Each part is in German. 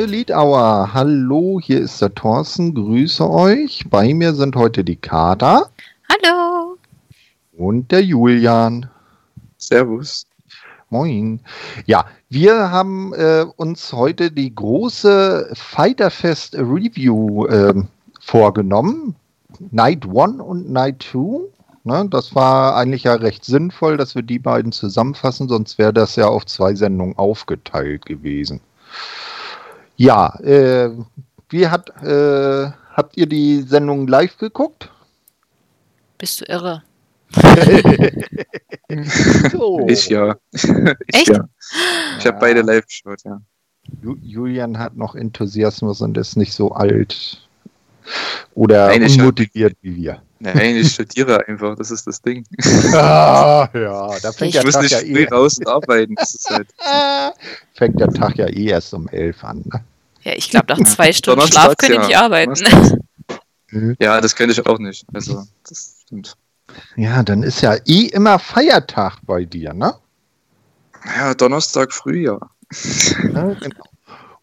Elite Hour. Hallo, hier ist der Thorsten. Grüße euch. Bei mir sind heute die Kater. Hallo. Und der Julian. Servus. Moin. Ja, wir haben äh, uns heute die große Fighterfest Review äh, vorgenommen. Night 1 und Night 2. Ne, das war eigentlich ja recht sinnvoll, dass wir die beiden zusammenfassen, sonst wäre das ja auf zwei Sendungen aufgeteilt gewesen. Ja, äh, wie hat, äh, habt ihr die Sendung live geguckt? Bist du irre? so. Ich ja. ich Echt? Ja. Ich habe beide live geschaut, ja. Julian hat noch Enthusiasmus und ist nicht so alt oder Nein, unmotiviert wie wir. Nein, ich studiere einfach, das ist das Ding. Ah, ja, da fängt ich der muss Tag nicht ja eh, raus und arbeiten. Das ist halt, fängt der Tag ja eh erst um elf an. Ne? Ja, ich glaube, nach zwei Stunden Schlaf könnte ich ja. nicht arbeiten. Donnerstags. ja, das könnte ich auch nicht. Also, das stimmt. Ja, dann ist ja eh immer Feiertag bei dir, ne? Ja, Donnerstag früh, ja. Ja, genau.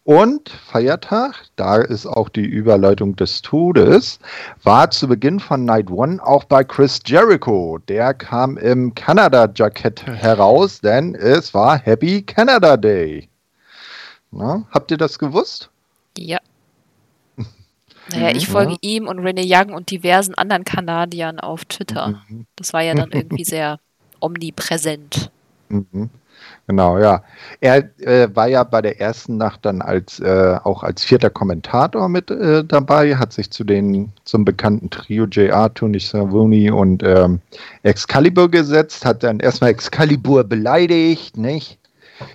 Und Feiertag, da ist auch die Überleitung des Todes, war zu Beginn von Night One auch bei Chris Jericho. Der kam im Canada-Jackett heraus, denn es war Happy Canada Day. Na, habt ihr das gewusst? Ja. Naja, ich folge ihm und Rene Young und diversen anderen Kanadiern auf Twitter. Mhm. Das war ja dann irgendwie sehr omnipräsent. Mhm. Genau, ja. Er äh, war ja bei der ersten Nacht dann als äh, auch als vierter Kommentator mit äh, dabei, hat sich zu den zum bekannten Trio JR, Tony Savoni und ähm, Excalibur gesetzt, hat dann erstmal Excalibur beleidigt, nicht?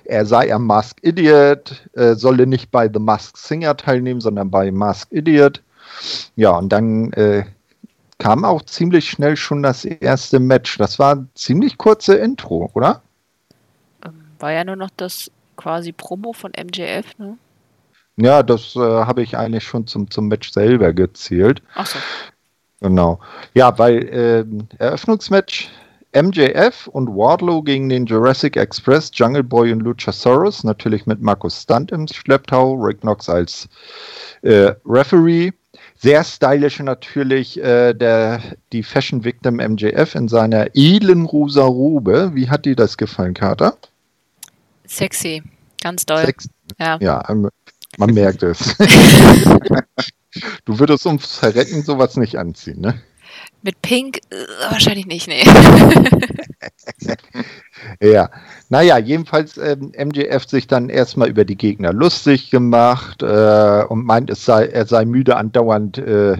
Er sei ein Mask Idiot, äh, solle nicht bei The Mask Singer teilnehmen, sondern bei Mask Idiot. Ja, und dann äh, kam auch ziemlich schnell schon das erste Match. Das war ein ziemlich kurze Intro, oder? Ähm, war ja nur noch das quasi Promo von MJF, ne? Ja, das äh, habe ich eigentlich schon zum, zum Match selber gezählt. Achso. Genau. Ja, weil ähm, Eröffnungsmatch MJF und Wardlow gegen den Jurassic Express, Jungle Boy und Luchasaurus, natürlich mit Markus Stunt im Schlepptau, Rick Knox als äh, Referee. Sehr stylisch natürlich äh, der, die Fashion Victim MJF in seiner edlen rosa Robe. Wie hat dir das gefallen, Carter? Sexy. Ganz doll. Sex Ja. Ja, ähm, man merkt es. du würdest ums Verrecken sowas nicht anziehen, ne? Mit Pink äh, wahrscheinlich nicht, nee. Ja, naja, jedenfalls ähm, MJF sich dann erstmal über die Gegner lustig gemacht äh, und meint, es sei, er sei müde, andauernd äh,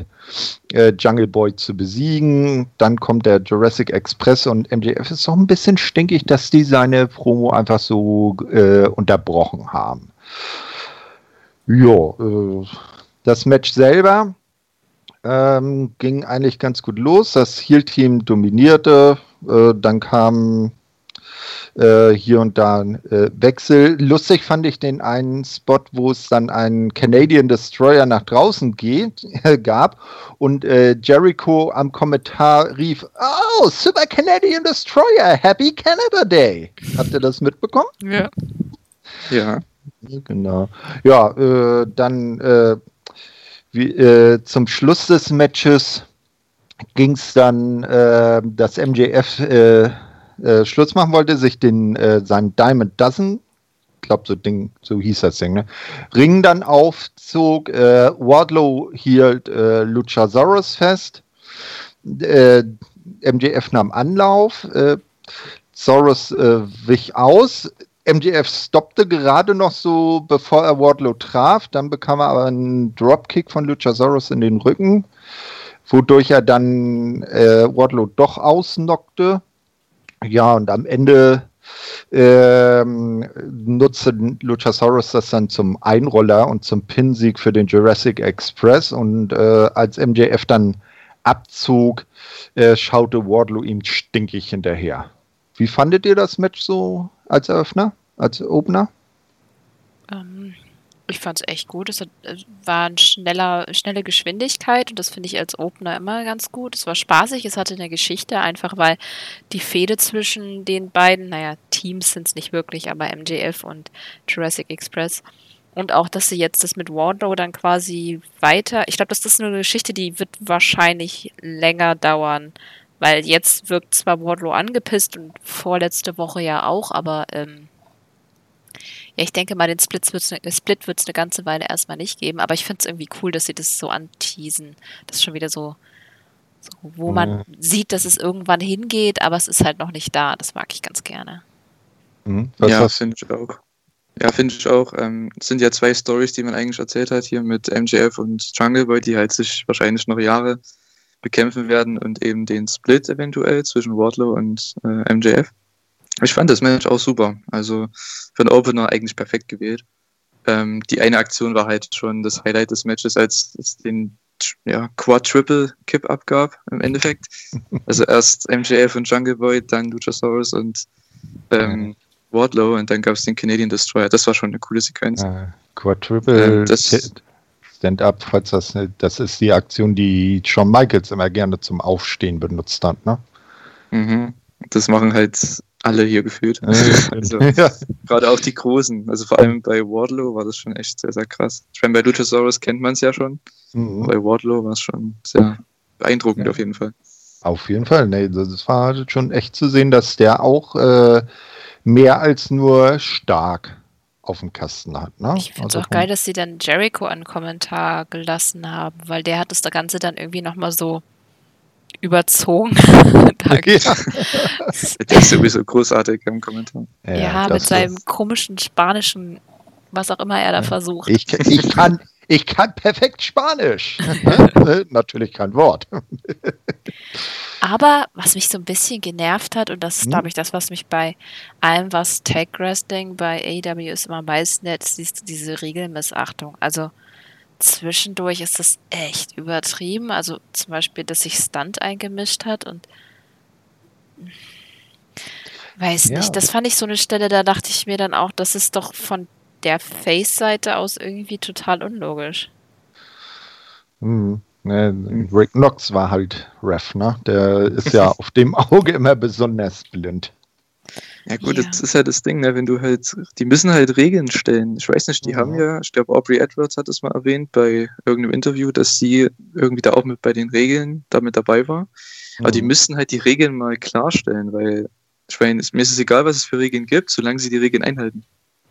äh, Jungle Boy zu besiegen. Dann kommt der Jurassic Express und MJF ist doch ein bisschen stinkig, dass die seine Promo einfach so äh, unterbrochen haben. Ja, äh, das Match selber ähm, ging eigentlich ganz gut los. Das Heal-Team dominierte. Äh, dann kam äh, hier und da ein äh, Wechsel. Lustig fand ich den einen Spot, wo es dann einen Canadian Destroyer nach draußen geht, gab und äh, Jericho am Kommentar rief: Oh, Super Canadian Destroyer, Happy Canada Day. Habt ihr das mitbekommen? Ja. Ja. Genau. Ja, äh, dann äh, wie, äh, zum Schluss des Matches ging es dann, äh, dass MJF äh, äh, Schluss machen wollte, sich den äh, seinen Diamond Dozen, glaube so Ding, so hieß das Ding, ne? Ring dann aufzog. Äh, Wardlow hielt äh, Luchasaurus fest. MJF nahm Anlauf. Soros äh, wich aus. MJF stoppte gerade noch so, bevor er Wardlow traf. Dann bekam er aber einen Dropkick von Luchasaurus in den Rücken, wodurch er dann äh, Wardlow doch ausnockte. Ja, und am Ende ähm, nutzte Luchasaurus das dann zum Einroller und zum Pinsieg für den Jurassic Express. Und äh, als MJF dann abzog, äh, schaute Wardlow ihm stinkig hinterher. Wie fandet ihr das Match so als Eröffner, als Opener? Ähm, Ich fand es echt gut. Es hat, war eine schneller, schnelle Geschwindigkeit und das finde ich als Opener immer ganz gut. Es war spaßig, es hatte eine Geschichte, einfach weil die Fehde zwischen den beiden, naja, Teams sind es nicht wirklich, aber MJF und Jurassic Express. Und auch, dass sie jetzt das mit Wardlow dann quasi weiter. Ich glaube, das ist eine Geschichte, die wird wahrscheinlich länger dauern. Weil jetzt wirkt zwar Wardlow angepisst und vorletzte Woche ja auch, aber ähm, ja, ich denke mal, den Split wird es ne, eine ganze Weile erstmal nicht geben, aber ich finde es irgendwie cool, dass sie das so anteasen. Das ist schon wieder so, so wo mhm. man sieht, dass es irgendwann hingeht, aber es ist halt noch nicht da. Das mag ich ganz gerne. Mhm. Ja, finde ich auch. Ja, finde ich auch. Ähm, es sind ja zwei Stories, die man eigentlich erzählt hat, hier mit MJF und Jungle Boy, die halt sich wahrscheinlich noch Jahre bekämpfen werden und eben den Split eventuell zwischen Wardlow und äh, MJF. Ich fand das Match auch super. Also für den Opener eigentlich perfekt gewählt. Ähm, die eine Aktion war halt schon das Highlight des Matches, als es den ja, Quad-Triple-Kip abgab im Endeffekt. Also erst MJF und Jungle Boy, dann Luchasaurus und ähm, Wardlow und dann gab es den Canadian Destroyer. Das war schon eine coole Sequenz. Äh, Quad-Triple ähm, Stand-Up, falls das das ist die Aktion, die Shawn Michaels immer gerne zum Aufstehen benutzt hat, ne? Mhm. Das machen halt alle hier gefühlt. also, ja. Gerade auch die Großen. Also vor allem bei Wardlow war das schon echt sehr, sehr krass. Ich meine, bei Luchasaurus kennt man es ja schon. Mhm. Bei Wardlow war es schon sehr beeindruckend ja. auf jeden Fall. Auf jeden Fall. Nee, das war schon echt zu sehen, dass der auch äh, mehr als nur stark auf dem Kasten hat. Ne? Ich finde es also auch geil, dass sie dann Jericho einen Kommentar gelassen haben, weil der hat das Ganze dann irgendwie nochmal so überzogen. ja. Der ist sowieso großartig im Kommentar. Ja, ja mit seinem komischen spanischen, was auch immer er da versucht. Ich, ich, kann, ich kann perfekt Spanisch. Natürlich kein Wort. Aber was mich so ein bisschen genervt hat, und das ist, hm? glaube ich, das, was mich bei allem, was Tag Wrestling bei AEW ist, immer am meisten ist, diese Regelmissachtung. Also zwischendurch ist das echt übertrieben. Also zum Beispiel, dass sich Stunt eingemischt hat und weiß ja. nicht, das fand ich so eine Stelle, da dachte ich mir dann auch, das ist doch von der Face-Seite aus irgendwie total unlogisch. Hm. Ne, Rick Knox war halt Ref, ne? Der ist ja auf dem Auge immer besonders blind. Ja gut, ja. das ist halt das Ding, ne? wenn du halt, die müssen halt Regeln stellen. Ich weiß nicht, die ja. haben ja, ich glaube Aubrey Edwards hat es mal erwähnt bei irgendeinem Interview, dass sie irgendwie da auch mit bei den Regeln damit dabei war. Aber die müssen halt die Regeln mal klarstellen, weil ich meine, mir ist es egal, was es für Regeln gibt, solange sie die Regeln einhalten.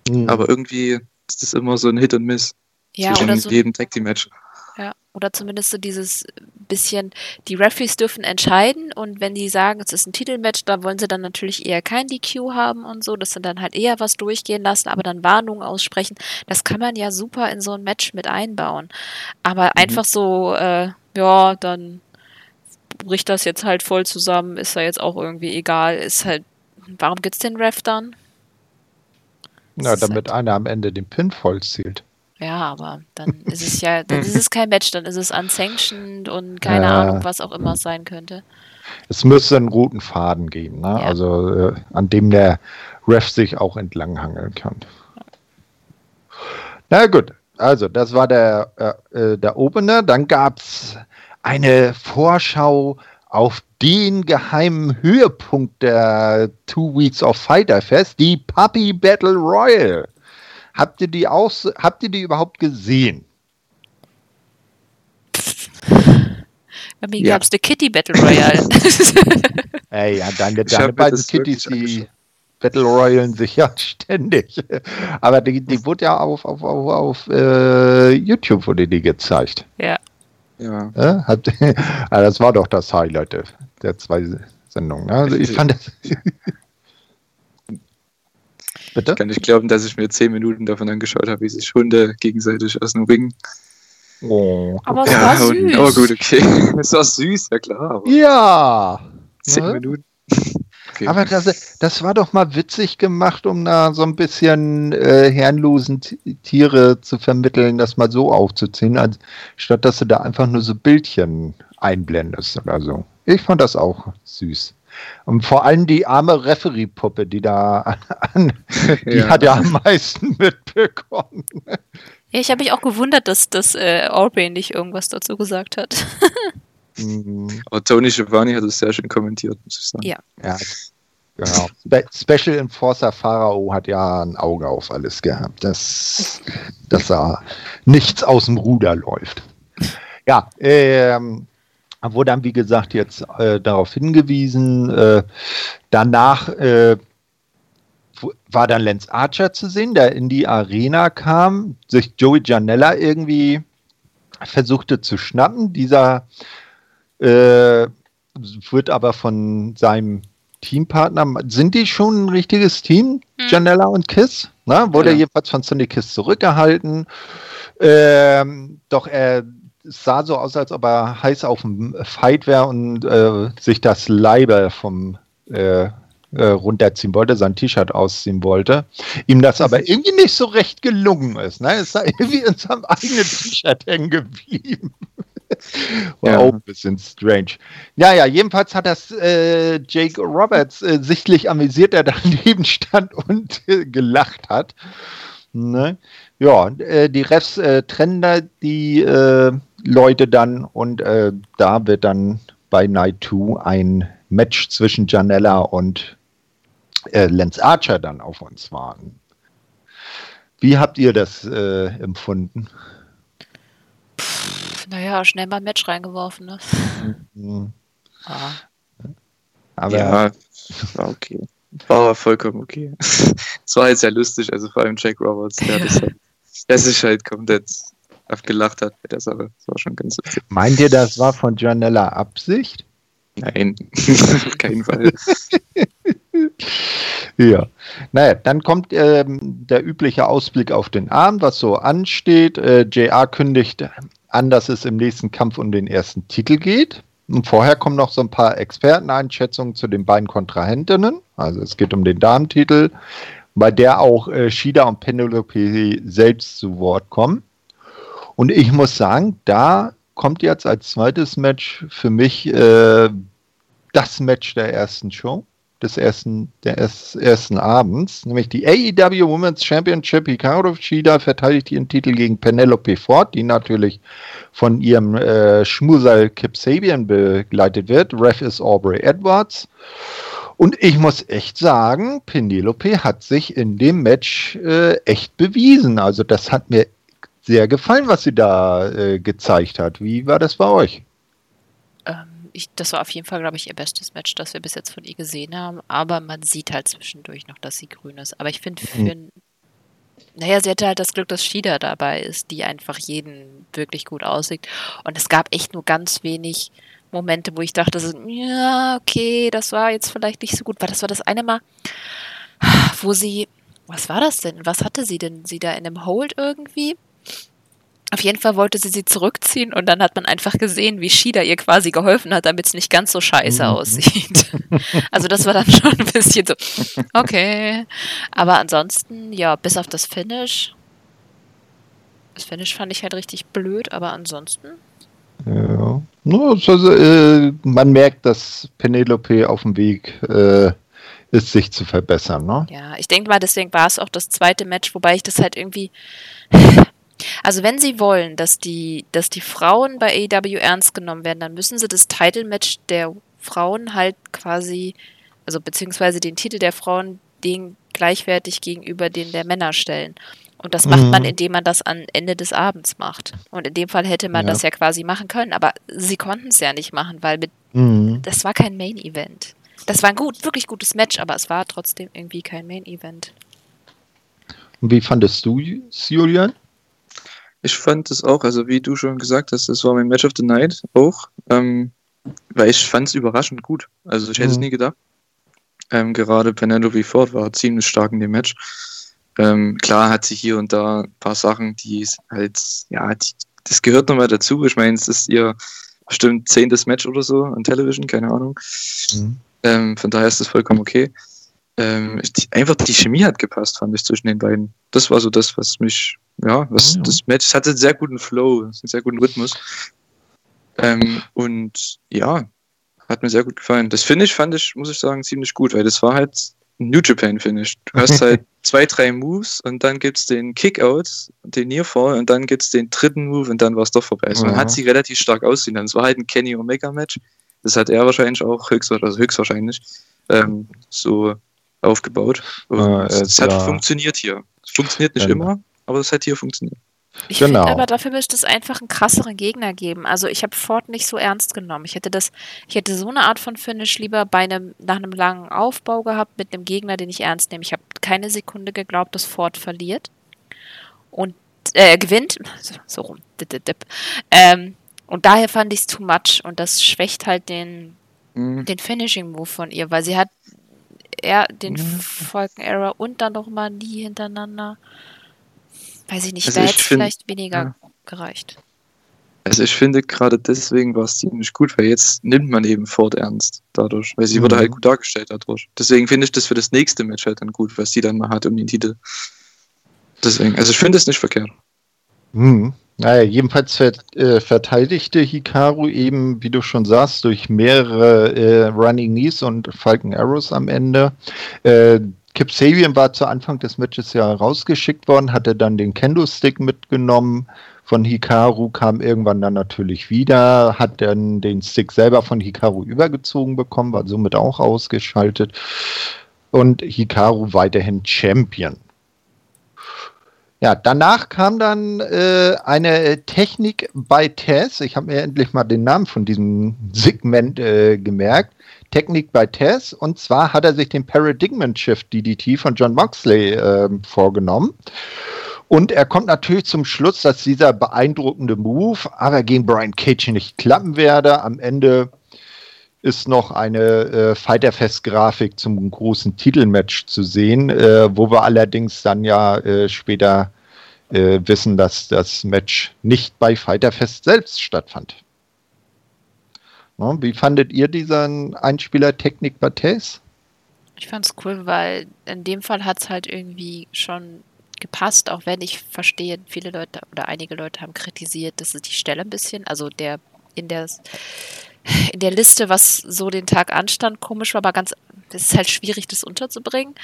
Mhm. Aber irgendwie ist das immer so ein Hit und Miss ja, zwischen so jedem Tag Team Match. Ja, oder zumindest so dieses bisschen, die Referees dürfen entscheiden und wenn die sagen, es ist ein Titelmatch, da wollen sie dann natürlich eher kein DQ haben und so, dass sie dann halt eher was durchgehen lassen, aber dann Warnungen aussprechen. Das kann man ja super in so ein Match mit einbauen. Aber mhm. einfach so, äh, ja, dann bricht das jetzt halt voll zusammen, ist ja jetzt auch irgendwie egal, ist halt, warum gibt's den Ref dann? Na, damit halt einer am Ende den Pin vollzielt. Ja, aber dann ist es ja, dann ist es kein Match, dann ist es unsanctioned und keine ja. Ahnung, was auch immer es sein könnte. Es müsste einen roten Faden geben, ne? Ja. also äh, an dem der Ref sich auch entlanghangeln kann. Na gut, also das war der, äh, äh der Opener. Dann gab es eine Vorschau auf den geheimen Höhepunkt der Two Weeks of Fighter Fest, die Puppy Battle Royal. Habt ihr die aus, habt ihr die überhaupt gesehen? Bei mir ja. gab es eine Kitty Battle Royale. Ey, ja, deine, deine beiden Kittys, die Battle Royalen sich ja ständig. Aber die, die wurde ja auf, auf, auf, auf äh, YouTube wurde die gezeigt. Ja. Ja. Äh, hat, ah, das war doch das Highlight der zwei Sendungen. Also ich fand das. Bitte? Ich kann nicht glauben, dass ich mir zehn Minuten davon angeschaut habe, wie sich Hunde gegenseitig aus dem Ring. Oh. Aber es ja, war süß. Aber gut, okay. Es war süß, ja klar. ja. Zehn ja. Minuten. Okay. Aber das, das war doch mal witzig gemacht, um da so ein bisschen äh, herrenlosen Tiere zu vermitteln, das mal so aufzuziehen, als, statt dass du da einfach nur so Bildchen einblendest oder so. Ich fand das auch süß. Und vor allem die arme Referee-Puppe, die da an, die ja. hat ja am meisten mitbekommen. Ja, ich habe mich auch gewundert, dass, dass äh, Aubrey nicht irgendwas dazu gesagt hat. Mhm. Aber Tony Giovanni hat es sehr schön kommentiert, muss ich sagen. Ja. ja genau. Spe Special Enforcer Pharao hat ja ein Auge auf alles gehabt, dass, dass da nichts aus dem Ruder läuft. Ja, ähm, wurde dann, wie gesagt, jetzt äh, darauf hingewiesen. Äh, danach äh, war dann Lance Archer zu sehen, der in die Arena kam, sich Joey Janella irgendwie versuchte zu schnappen. Dieser äh, wird aber von seinem Teampartner, sind die schon ein richtiges Team, hm. Janella und Kiss? Na, wurde ja. jedenfalls von Sonny Kiss zurückgehalten. Ähm, doch er sah so aus, als ob er heiß auf dem Fight wäre und äh, sich das Leibe vom äh, äh, runterziehen wollte, sein T-Shirt ausziehen wollte, ihm das aber irgendwie nicht so recht gelungen ist. Ne? Es ist irgendwie in seinem eigenen T-Shirt hängen geblieben. War ja. auch ein bisschen strange. Ja, ja, jedenfalls hat das äh, Jake Roberts äh, sichtlich amüsiert, der daneben stand und äh, gelacht hat. Ne? Ja, äh, die Refs äh, trennen da die Leute dann und da wird dann bei Night 2 ein Match zwischen Janella und äh, Lance Archer dann auf uns warten. Wie habt ihr das äh, empfunden? Pff, naja, schnell mal ein Match reingeworfen. Ne? Mhm. Ah. Aber ja, war okay. War vollkommen okay. Es war halt sehr lustig, also vor allem Jack Roberts, der, das halt, der sich halt komplett abgelacht hat bei der Sache. Das war schon ganz lustig. Meint ihr, das war von Janella Absicht? Nein, auf keinen Fall. ja. Naja, dann kommt ähm, der übliche Ausblick auf den Abend, was so ansteht. Äh, JR kündigt an, dass es im nächsten Kampf um den ersten Titel geht. Und vorher kommen noch so ein paar Experteneinschätzungen zu den beiden Kontrahentinnen. Also es geht um den Damentitel, bei der auch äh, Shida und Penelope selbst zu Wort kommen. Und ich muss sagen, da kommt jetzt als zweites Match für mich äh, das Match der ersten Show, des ersten, des ersten Abends, nämlich die AEW Women's Championship. Hikaru Shida verteidigt ihren Titel gegen Penelope Ford, die natürlich von ihrem äh, Schmusal Kip Sabian begleitet wird. Ref ist Aubrey Edwards. Und ich muss echt sagen, Penelope hat sich in dem Match äh, echt bewiesen. Also das hat mir sehr gefallen, was sie da äh, gezeigt hat. Wie war das bei euch? Ähm, ich, das war auf jeden Fall, glaube ich, ihr bestes Match, das wir bis jetzt von ihr gesehen haben. Aber man sieht halt zwischendurch noch, dass sie grün ist. Aber ich finde, für mhm. Naja, sie hatte halt das Glück, dass Shida dabei ist, die einfach jeden wirklich gut aussieht. Und es gab echt nur ganz wenig Momente, wo ich dachte, so, ja, okay, das war jetzt vielleicht nicht so gut. Weil das war das eine Mal, wo sie, was war das denn? Was hatte sie denn? Sie da in einem Hold irgendwie? Auf jeden Fall wollte sie sie zurückziehen und dann hat man einfach gesehen, wie Shida ihr quasi geholfen hat, damit es nicht ganz so scheiße mhm. aussieht. Also das war dann schon ein bisschen so, okay. Aber ansonsten, ja, bis auf das Finish. Das Finish fand ich halt richtig blöd, aber ansonsten. Ja. Also, äh, man merkt, dass Penelope auf dem Weg äh, ist, sich zu verbessern, ne? Ja, ich denke mal, deswegen war es auch das zweite Match, wobei ich das halt irgendwie also wenn sie wollen, dass die, dass die Frauen bei AEW ernst genommen werden, dann müssen sie das Title-Match der Frauen halt quasi, also beziehungsweise den Titel der Frauen den gleichwertig gegenüber den der Männer stellen. Und das macht mhm. man, indem man das am Ende des Abends macht. Und in dem Fall hätte man ja. das ja quasi machen können, aber sie konnten es ja nicht machen, weil mit, mhm. das war kein Main-Event. Das war ein gut, wirklich gutes Match, aber es war trotzdem irgendwie kein Main-Event. Und wie fandest du Julian? Ich fand es auch, also wie du schon gesagt hast, das war mein Match of the Night auch, ähm, weil ich fand es überraschend gut. Also ich hätte mhm. es nie gedacht. Ähm, gerade Penelope Ford war ziemlich stark in dem Match. Ähm, klar hat sie hier und da ein paar Sachen, die halt, ja, die, das gehört nochmal dazu. Ich meine, es ist ihr bestimmt zehntes Match oder so an Television, keine Ahnung. Mhm. Ähm, von daher ist das vollkommen okay. Ähm, die, einfach die Chemie hat gepasst, fand ich zwischen den beiden. Das war so das, was mich ja, was, ja. das Match hatte einen sehr guten Flow, einen sehr guten Rhythmus. Ähm, und ja, hat mir sehr gut gefallen. Das Finish fand ich, muss ich sagen, ziemlich gut, weil das war halt New Japan Finish. Du hast halt zwei, drei Moves und dann gibt es den Kickout, den Nearfall und dann gibt es den dritten Move und dann war es doch vorbei. Also man hat sie relativ stark aussehen. Es war halt ein Kenny Omega Match. Das hat er wahrscheinlich auch höchst, also höchstwahrscheinlich ähm, so aufgebaut. Ah, es hat ja. funktioniert hier. Es funktioniert nicht ja. immer, aber es hat hier funktioniert. Ich genau. finde aber, dafür müsste es einfach einen krasseren Gegner geben. Also ich habe Ford nicht so ernst genommen. Ich hätte das, ich hätte so eine Art von Finish lieber bei einem, nach einem langen Aufbau gehabt mit einem Gegner, den ich ernst nehme. Ich habe keine Sekunde geglaubt, dass Ford verliert. Und äh, gewinnt. So, so rum. Ähm, und daher fand ich es too much und das schwächt halt den, mhm. den Finishing Move von ihr, weil sie hat er den mhm. Falcon Error und dann noch mal nie hintereinander. Weiß ich nicht, also da hätte es vielleicht weniger ja. gereicht. Also ich finde gerade deswegen war es ziemlich gut, weil jetzt nimmt man eben Ford ernst dadurch, weil sie mhm. wurde halt gut dargestellt dadurch. Deswegen finde ich das für das nächste Match halt dann gut, was sie dann mal hat um den Titel. Deswegen, also ich finde es nicht verkehrt. Mhm. Naja, jedenfalls ver äh, verteidigte Hikaru eben, wie du schon sagst, durch mehrere äh, Running Knees und Falcon Arrows am Ende. Äh, Kip Sabian war zu Anfang des Matches ja rausgeschickt worden, hatte dann den Kendo-Stick mitgenommen von Hikaru, kam irgendwann dann natürlich wieder, hat dann den Stick selber von Hikaru übergezogen bekommen, war somit auch ausgeschaltet. Und Hikaru weiterhin Champion. Ja, danach kam dann äh, eine Technik bei Tess. Ich habe mir endlich mal den Namen von diesem Segment äh, gemerkt. Technik bei Tess. Und zwar hat er sich den Paradigm Shift DDT von John Moxley äh, vorgenommen. Und er kommt natürlich zum Schluss, dass dieser beeindruckende Move aber gegen Brian Cage nicht klappen werde. Am Ende ist noch eine äh, Fighterfest-Grafik zum großen Titelmatch zu sehen, äh, wo wir allerdings dann ja äh, später äh, wissen, dass das Match nicht bei Fighterfest selbst stattfand. Wie fandet ihr diesen Einspieler-Technik Bates? Ich fand es cool, weil in dem Fall hat es halt irgendwie schon gepasst, auch wenn ich verstehe, viele Leute oder einige Leute haben kritisiert, dass es die Stelle ein bisschen, also der in der in der Liste, was so den Tag anstand, komisch war, aber ganz, es ist halt schwierig, das unterzubringen.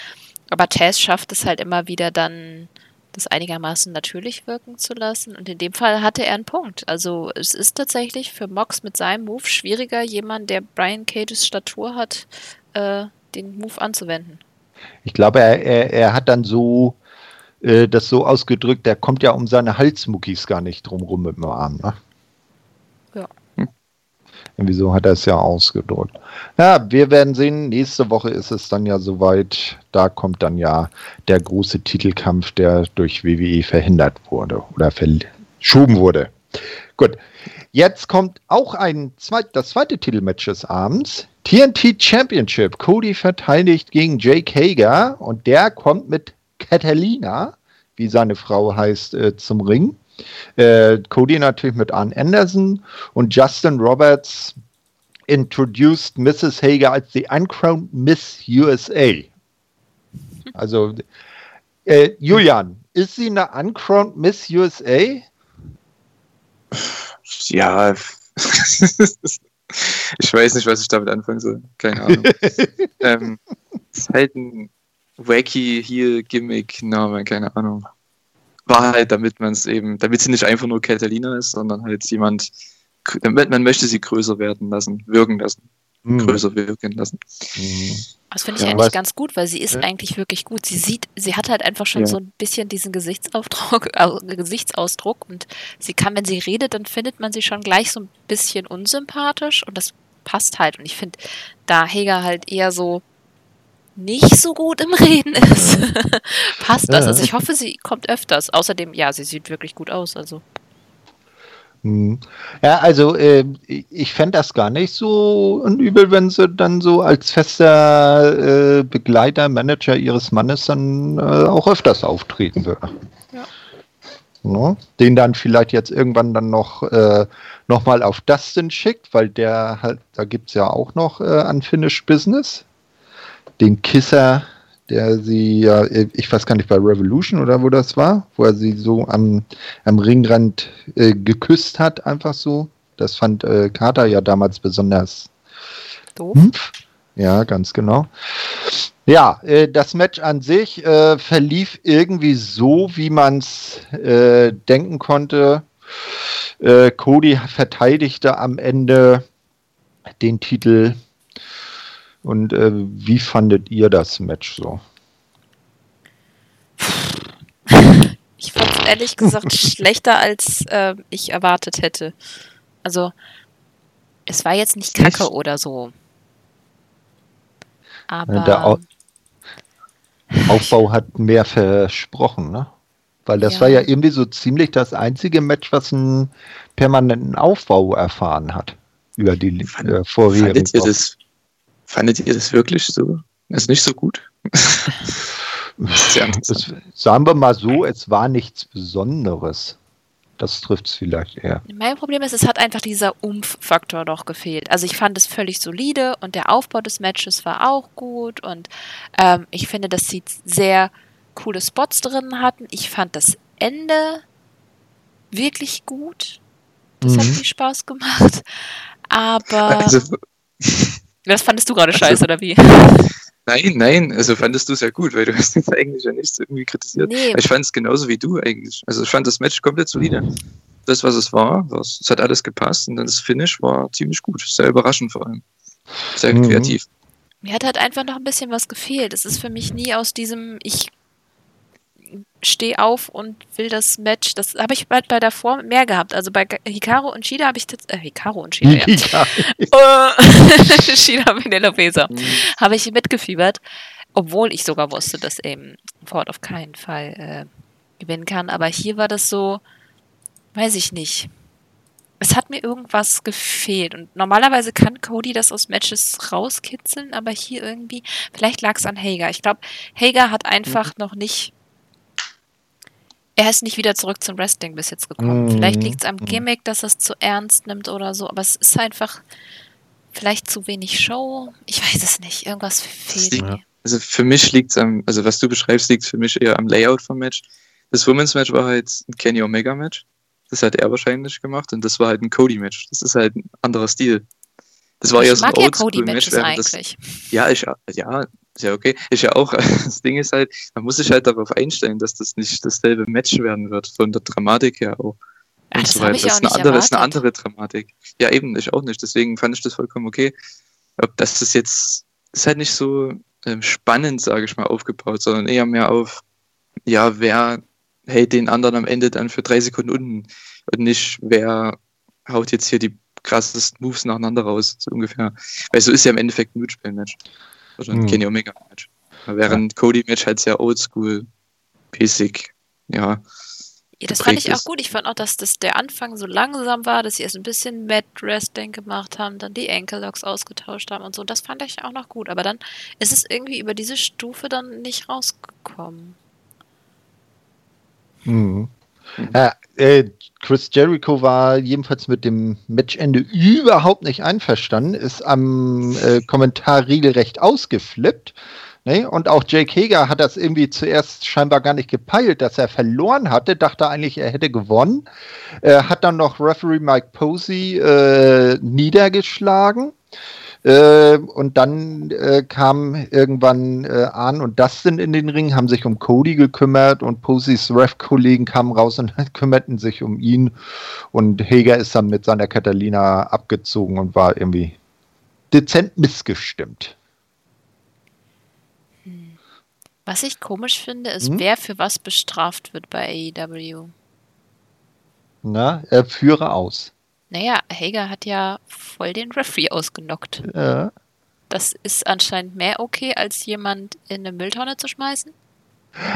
Aber Tess schafft es halt immer wieder dann das einigermaßen natürlich wirken zu lassen. Und in dem Fall hatte er einen Punkt. Also es ist tatsächlich für Mox mit seinem Move schwieriger, jemand, der Brian Cages Statur hat, äh, den Move anzuwenden. Ich glaube, er, er, er hat dann so äh, das so ausgedrückt, der kommt ja um seine Halsmuckis gar nicht drumrum mit dem Arm. Ne? Irgendwie so hat er es ja ausgedrückt. Ja, wir werden sehen. Nächste Woche ist es dann ja soweit. Da kommt dann ja der große Titelkampf, der durch WWE verhindert wurde oder verschoben wurde. Gut. Jetzt kommt auch ein zweit, das zweite Titelmatch des Abends. TNT Championship. Cody verteidigt gegen Jake Hager und der kommt mit Catalina, wie seine Frau heißt, äh, zum Ring. Äh, Cody natürlich mit Arn Anderson und Justin Roberts introduced Mrs. Hager als die uncrowned Miss USA. Also, äh, Julian, ist sie eine uncrowned Miss USA? Ja, ich weiß nicht, was ich damit anfangen soll. Keine Ahnung. ähm, ist halt ein wacky hier Gimmick-Name, keine Ahnung. War halt, damit man es eben, damit sie nicht einfach nur Catalina ist, sondern halt jemand, man möchte sie größer werden lassen, wirken lassen. Mhm. Größer wirken lassen. Mhm. Das finde ich ja, eigentlich ganz gut, weil sie ist ja. eigentlich wirklich gut. Sie sieht, sie hat halt einfach schon ja. so ein bisschen diesen Gesichtsausdruck, äh, Gesichtsausdruck und sie kann, wenn sie redet, dann findet man sie schon gleich so ein bisschen unsympathisch und das passt halt. Und ich finde, da Heger halt eher so nicht so gut im Reden ist, passt das. Also ich hoffe, sie kommt öfters. Außerdem, ja, sie sieht wirklich gut aus. Also. Hm. Ja, also äh, ich fände das gar nicht so übel, wenn sie dann so als fester äh, Begleiter, Manager ihres Mannes dann äh, auch öfters auftreten würde. Ja. No? Den dann vielleicht jetzt irgendwann dann noch, äh, noch mal auf Dustin schickt, weil der halt, da gibt es ja auch noch äh, Unfinished Business den Kisser, der sie ja, ich weiß gar nicht, bei Revolution oder wo das war, wo er sie so am, am Ringrand äh, geküsst hat, einfach so. Das fand äh, Carter ja damals besonders doof. Hm? Ja, ganz genau. Ja, äh, das Match an sich äh, verlief irgendwie so, wie man es äh, denken konnte. Äh, Cody verteidigte am Ende den Titel. Und äh, wie fandet ihr das Match so? Ich fand es ehrlich gesagt schlechter, als äh, ich erwartet hätte. Also, es war jetzt nicht kacke oder so. Aber. Der Au Aufbau hat mehr versprochen, ne? Weil das ja. war ja irgendwie so ziemlich das einzige Match, was einen permanenten Aufbau erfahren hat. Über die äh, vorherigen. Fandet ihr, das, fandet ihr das wirklich so? Das ist nicht so gut? es, sagen wir mal so, es war nichts Besonderes. Das trifft es vielleicht eher. Mein Problem ist, es hat einfach dieser Umf-Faktor doch gefehlt. Also ich fand es völlig solide und der Aufbau des Matches war auch gut und ähm, ich finde, dass sie sehr coole Spots drin hatten. Ich fand das Ende wirklich gut. Das mhm. hat mir Spaß gemacht. Aber. Also, das fandest du gerade also, scheiße, oder wie? Nein, nein, also fandest du es ja gut, weil du hast jetzt eigentlich ja nichts irgendwie kritisiert. Nee. Ich fand es genauso wie du eigentlich. Also ich fand das Match komplett solide. Das, was es war, was, es hat alles gepasst und dann das Finish war ziemlich gut. Sehr überraschend vor allem. Sehr mhm. kreativ. Mir hat halt einfach noch ein bisschen was gefehlt. Es ist für mich nie aus diesem, ich stehe auf und will das Match. Das habe ich bei, bei davor mehr gehabt. Also bei Hikaru und Shida habe ich äh, Hikaru und Shida, ja. Äh, Shida Penelope mhm. habe ich mitgefiebert, obwohl ich sogar wusste, dass eben Ford auf keinen Fall äh, gewinnen kann. Aber hier war das so, weiß ich nicht. Es hat mir irgendwas gefehlt. Und normalerweise kann Cody das aus Matches rauskitzeln, aber hier irgendwie, vielleicht lag es an Hager. Ich glaube, Hager hat einfach mhm. noch nicht er ist nicht wieder zurück zum Wrestling bis jetzt gekommen. Mhm. Vielleicht liegt es am Gimmick, dass er es zu ernst nimmt oder so, aber es ist einfach vielleicht zu wenig Show. Ich weiß es nicht. Irgendwas fehlt mir. Also für mich liegt es am, also was du beschreibst, liegt für mich eher am Layout vom Match. Das Women's Match war halt ein Kenny Omega Match. Das hat er wahrscheinlich gemacht und das war halt ein Cody Match. Das ist halt ein anderer Stil. Das war ich eher so ein Oldschool-Match. Ja, eigentlich. Das, ja, ich, ja, ist ja okay. Ist ja auch, das Ding ist halt, man muss sich halt darauf einstellen, dass das nicht dasselbe Match werden wird, von der Dramatik her auch. Und das so. Das, ist eine, andere, ist eine andere Dramatik. Ja, eben, ich auch nicht. Deswegen fand ich das vollkommen okay. Ob das ist jetzt, ist halt nicht so ähm, spannend, sage ich mal, aufgebaut, sondern eher mehr auf, ja, wer hält den anderen am Ende dann für drei Sekunden unten und nicht, wer haut jetzt hier die krassesten Moves nacheinander raus, so ungefähr. Weil so ist ja im Endeffekt ein Blutspiel-Match. Oder ein hm. Kenny Omega-Match. Während ja. Cody-Match halt sehr oldschool, basic, ja. Ja, das fand ich auch gut. Ich fand auch, dass das der Anfang so langsam war, dass sie erst ein bisschen Mad Wrestling gemacht haben, dann die Ankle Locks ausgetauscht haben und so. Das fand ich auch noch gut. Aber dann ist es irgendwie über diese Stufe dann nicht rausgekommen. Mhm. Ja, äh, Chris Jericho war jedenfalls mit dem Matchende überhaupt nicht einverstanden, ist am äh, Kommentar regelrecht ausgeflippt. Ne? Und auch Jake Hager hat das irgendwie zuerst scheinbar gar nicht gepeilt, dass er verloren hatte, dachte eigentlich, er hätte gewonnen. Äh, hat dann noch Referee Mike Posey äh, niedergeschlagen. Äh, und dann äh, kam irgendwann äh, Arn und Dustin in den Ring, haben sich um Cody gekümmert und Poseys Ref-Kollegen kamen raus und kümmerten sich um ihn. Und Hager ist dann mit seiner Catalina abgezogen und war irgendwie dezent missgestimmt. Was ich komisch finde, ist, hm? wer für was bestraft wird bei AEW. Na, er führe aus. Naja, Hager hat ja voll den Referee ausgenockt. Ja. Das ist anscheinend mehr okay, als jemand in eine Mülltonne zu schmeißen.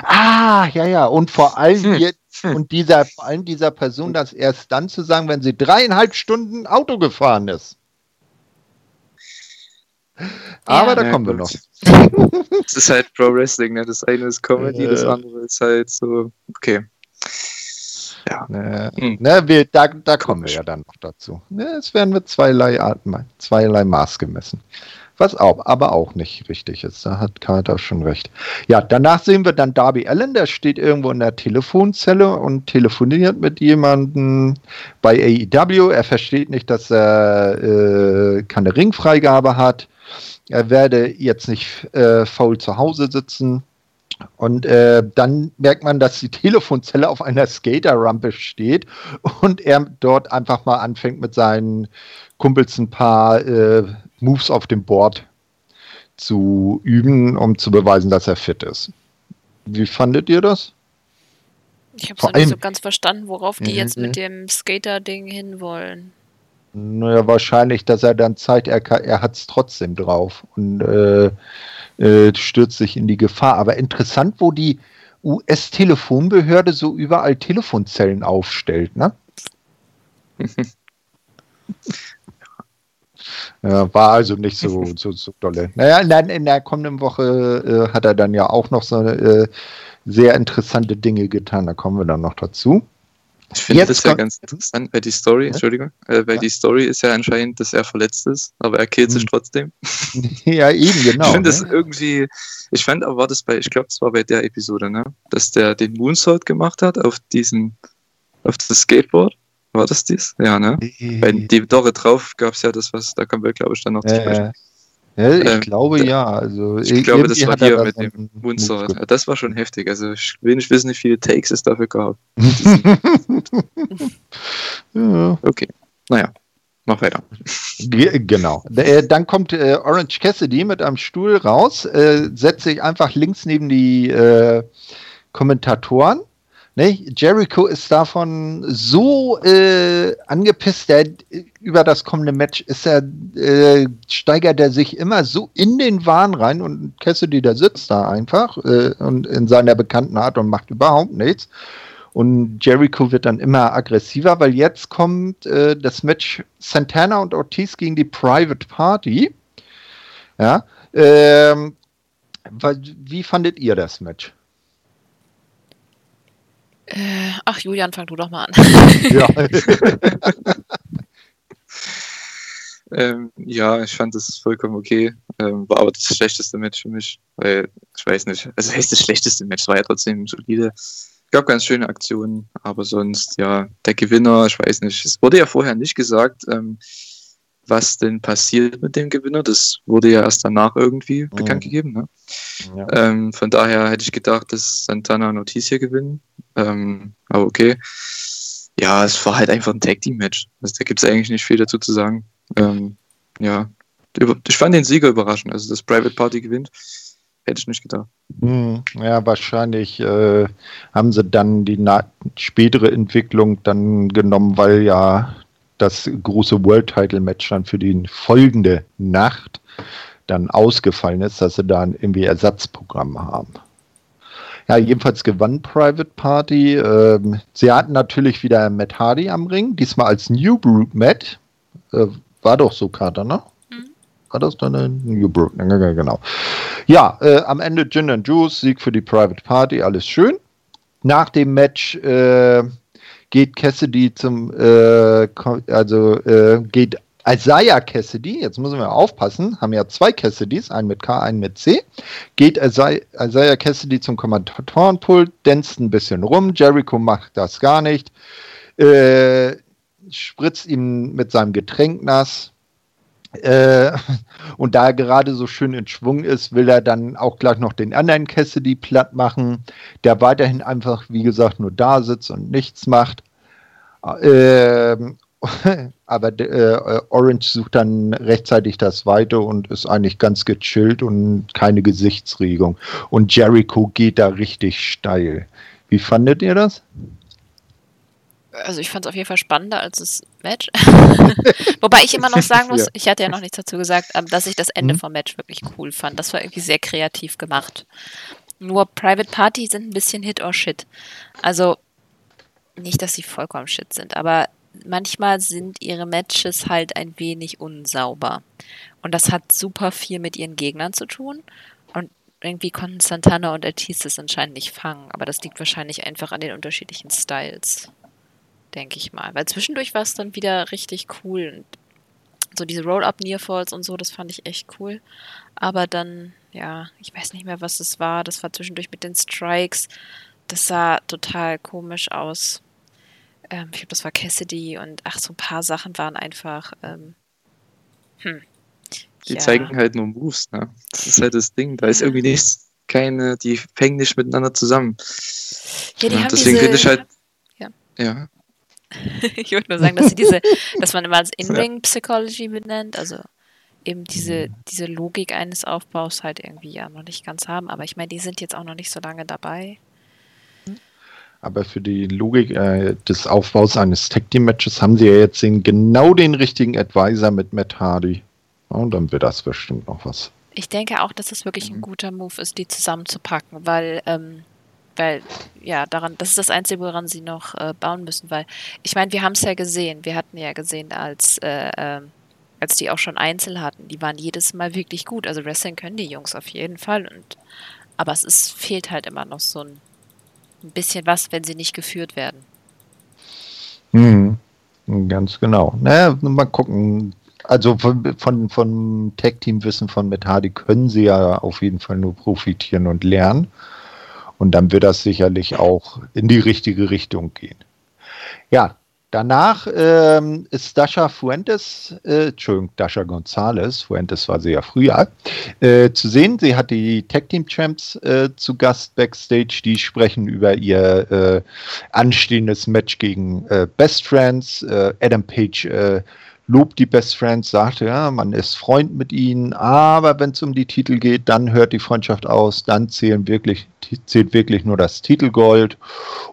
Ah, ja, ja. Und vor allem hm. jetzt, und dieser, vor allem dieser Person das erst dann zu sagen, wenn sie dreieinhalb Stunden Auto gefahren ist. Aber ja. da kommen wir noch. Es ist halt Pro Wrestling, ne? Das eine ist Comedy, äh. das andere ist halt so, okay. Ja. Ne, hm. ne, wir, da, da kommen wir ja dann noch dazu. Ne, es werden mit zweierlei, zweierlei Maß gemessen. Was auch, aber auch nicht richtig ist. Da hat Carter schon recht. Ja, danach sehen wir dann Darby Allen, der steht irgendwo in der Telefonzelle und telefoniert mit jemandem bei AEW. Er versteht nicht, dass er äh, keine Ringfreigabe hat. er werde jetzt nicht äh, faul zu Hause sitzen. Und äh, dann merkt man, dass die Telefonzelle auf einer Skaterrampe steht und er dort einfach mal anfängt mit seinen Kumpels ein paar äh, Moves auf dem Board zu üben, um zu beweisen, dass er fit ist. Wie fandet ihr das? Ich habe es nicht so ganz verstanden, worauf die jetzt mit dem Skater-Ding hinwollen. Naja, wahrscheinlich, dass er dann zeigt, er, er hat es trotzdem drauf und äh, äh, stürzt sich in die Gefahr. Aber interessant, wo die US-Telefonbehörde so überall Telefonzellen aufstellt, ne? Ja, war also nicht so, so, so dolle. Naja, in, in der kommenden Woche äh, hat er dann ja auch noch so äh, sehr interessante Dinge getan. Da kommen wir dann noch dazu. Ich finde das ja ganz interessant, weil die Story, ja? Entschuldigung, äh, weil ja. die Story ist ja anscheinend, dass er verletzt ist, aber er killt sich hm. trotzdem. Ja, eben, genau. Ich finde ne? das irgendwie, ich fand aber war das bei, ich glaube, es war bei der Episode, ne, dass der den Moonsault gemacht hat auf diesen, auf das Skateboard. War das dies? Ja, ne? Bei die Dore drauf gab es ja das, was, da kommen wir, glaube ich, dann noch zu sprechen. Ich ähm, glaube ja. Also ich glaube, das war hier mit dem. Ja, das war schon heftig. Also ich will nicht wissen, wie viele Takes es dafür gab. ja. Okay, naja, mach weiter. Genau. Äh, dann kommt äh, Orange Cassidy mit einem Stuhl raus, äh, setzt sich einfach links neben die äh, Kommentatoren Ne? Jericho ist davon so äh, angepisst, der, über das kommende Match ist er, äh, steigert er sich immer so in den Wahn rein und Cassidy, der sitzt da einfach äh, und in seiner bekannten Art und macht überhaupt nichts. Und Jericho wird dann immer aggressiver, weil jetzt kommt äh, das Match Santana und Ortiz gegen die Private Party. Ja. Ähm, wie fandet ihr das Match? Äh, ach, Julian, fang du doch mal an. ja. ähm, ja, ich fand das vollkommen okay. Ähm, war aber das schlechteste Match für mich, weil ich weiß nicht, also heißt das schlechteste Match, war ja trotzdem solide. Gab ganz schöne Aktionen, aber sonst, ja, der Gewinner, ich weiß nicht, es wurde ja vorher nicht gesagt, ähm, was denn passiert mit dem Gewinner. Das wurde ja erst danach irgendwie mhm. bekannt gegeben. Ne? Ja. Ähm, von daher hätte ich gedacht, dass Santana und Ortiz hier gewinnen. Ähm, aber okay. Ja, es war halt einfach ein Tag-Team-Match. Also, da gibt es eigentlich nicht viel dazu zu sagen. Ähm, ja, ich fand den Sieger überraschend. Also, dass Private Party gewinnt, hätte ich nicht gedacht. Hm, ja, wahrscheinlich äh, haben sie dann die spätere Entwicklung dann genommen, weil ja das große World Title Match dann für die folgende Nacht dann ausgefallen ist, dass sie da ein irgendwie Ersatzprogramm haben. Ja, jedenfalls gewann Private Party. Ähm, sie hatten natürlich wieder Matt Hardy am Ring, diesmal als New Brute Matt. Äh, war doch so, Kater, ne? Mhm. War das dann ein New Brute? Genau. Ja, äh, am Ende Gin and Juice, Sieg für die Private Party, alles schön. Nach dem Match äh, geht Cassidy zum, äh, also äh, geht Isaiah Cassidy, jetzt müssen wir aufpassen, haben ja zwei Cassidys, einen mit K, einen mit C, geht Isaiah Cassidy zum Kommentatorenpult, dänzt ein bisschen rum, Jericho macht das gar nicht, äh, spritzt ihn mit seinem Getränk nass, äh, und da er gerade so schön in Schwung ist, will er dann auch gleich noch den anderen Cassidy platt machen, der weiterhin einfach, wie gesagt, nur da sitzt und nichts macht. Äh, aber äh, Orange sucht dann rechtzeitig das Weite und ist eigentlich ganz gechillt und keine Gesichtsregung. Und Jericho geht da richtig steil. Wie fandet ihr das? Also ich fand es auf jeden Fall spannender als das Match. Wobei ich immer noch sagen muss, ja. ich hatte ja noch nichts dazu gesagt, ähm, dass ich das Ende mhm. vom Match wirklich cool fand. Das war irgendwie sehr kreativ gemacht. Nur Private Party sind ein bisschen Hit or Shit. Also nicht, dass sie vollkommen Shit sind, aber manchmal sind ihre Matches halt ein wenig unsauber. Und das hat super viel mit ihren Gegnern zu tun. Und irgendwie konnten Santana und Ortiz das anscheinend nicht fangen. Aber das liegt wahrscheinlich einfach an den unterschiedlichen Styles denke ich mal. Weil zwischendurch war es dann wieder richtig cool. Und so diese Roll-Up-Nearfalls und so, das fand ich echt cool. Aber dann, ja, ich weiß nicht mehr, was es war. Das war zwischendurch mit den Strikes. Das sah total komisch aus. Ähm, ich glaube, das war Cassidy und ach, so ein paar Sachen waren einfach, ähm, hm. Die ja. zeigen halt nur Moves, ne? Das ist halt das Ding. Da ist irgendwie nichts, keine, die hängen nicht miteinander zusammen. Ja, die ja, haben deswegen finde ich halt. Ja. ja. ich würde nur sagen, dass sie diese, dass man immer als In-Ring-Psychology benennt, also eben diese, diese Logik eines Aufbaus halt irgendwie ja noch nicht ganz haben. Aber ich meine, die sind jetzt auch noch nicht so lange dabei. Aber für die Logik äh, des Aufbaus eines Tag Team Matches haben sie ja jetzt den, genau den richtigen Advisor mit Matt Hardy. Und dann wird das bestimmt noch was. Ich denke auch, dass es wirklich ein mhm. guter Move ist, die zusammenzupacken, weil, ähm, weil, ja, daran, das ist das Einzige, woran sie noch äh, bauen müssen, weil, ich meine, wir haben es ja gesehen, wir hatten ja gesehen, als, äh, äh, als die auch schon Einzel hatten, die waren jedes Mal wirklich gut. Also Wrestling können die Jungs auf jeden Fall, und, aber es ist, fehlt halt immer noch so ein, ein bisschen was, wenn sie nicht geführt werden. Hm, ganz genau. Naja, mal gucken also von, von, von Tag-Team-Wissen von Metadi können sie ja auf jeden Fall nur profitieren und lernen. Und dann wird das sicherlich auch in die richtige Richtung gehen. Ja, danach ähm, ist Dasha Fuentes, äh, Entschuldigung, Dasha Gonzalez, Fuentes war sie ja früher, äh, zu sehen. Sie hat die Tag Team Champs äh, zu Gast backstage, die sprechen über ihr äh, anstehendes Match gegen äh, Best Friends. Äh, Adam Page lobt die Best Friends, sagt, ja, man ist Freund mit ihnen, aber wenn es um die Titel geht, dann hört die Freundschaft aus, dann zählen wirklich, zählt wirklich nur das Titelgold.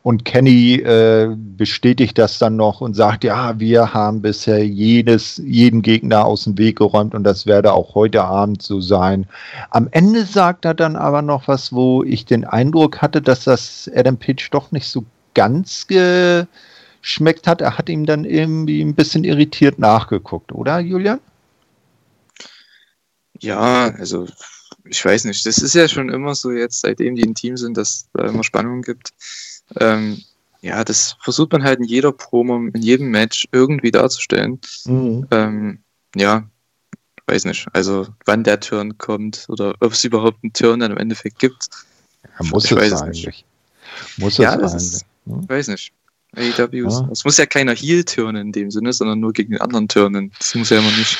Und Kenny äh, bestätigt das dann noch und sagt, ja, wir haben bisher jedes, jeden Gegner aus dem Weg geräumt und das werde auch heute Abend so sein. Am Ende sagt er dann aber noch was, wo ich den Eindruck hatte, dass das Adam Pitch doch nicht so ganz ge schmeckt hat. Er hat ihm dann irgendwie ein bisschen irritiert nachgeguckt, oder Julian? Ja, also ich weiß nicht. Das ist ja schon immer so jetzt, seitdem die ein Team sind, dass da immer Spannung gibt. Ähm, ja, das versucht man halt in jeder Promo, in jedem Match irgendwie darzustellen. Mhm. Ähm, ja, weiß nicht. Also wann der Turn kommt oder ob es überhaupt einen Turn dann im Endeffekt gibt. Ja, muss ich es eigentlich. Nicht. Muss ja, es eigentlich. Ist, hm? Weiß nicht. AEWs. Ja. Es muss ja keiner Heel turnen in dem Sinne, sondern nur gegen den anderen turnen. Das muss ja immer nicht.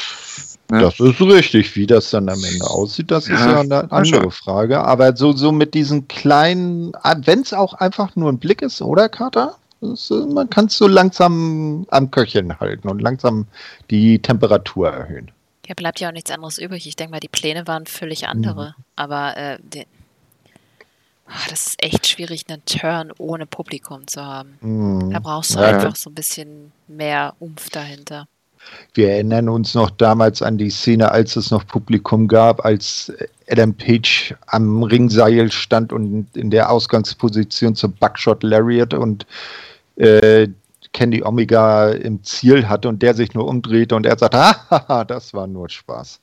Ne? Das ist richtig. Wie das dann am Ende aussieht, das ja, ist ja eine andere Frage. Aber so, so mit diesen kleinen, ah, wenn es auch einfach nur ein Blick ist, oder Kater? Ist, man kann es so langsam am Köcheln halten und langsam die Temperatur erhöhen. Ja, bleibt ja auch nichts anderes übrig. Ich denke mal, die Pläne waren völlig andere. Mhm. Aber äh, den, Ach, das ist echt schwierig, einen Turn ohne Publikum zu haben. Mm, da brauchst du ja. einfach so ein bisschen mehr Umf dahinter. Wir erinnern uns noch damals an die Szene, als es noch Publikum gab, als Adam Page am Ringseil stand und in der Ausgangsposition zum Buckshot Lariat und äh, Candy Omega im Ziel hatte und der sich nur umdrehte und er sagt, haha, das war nur Spaß.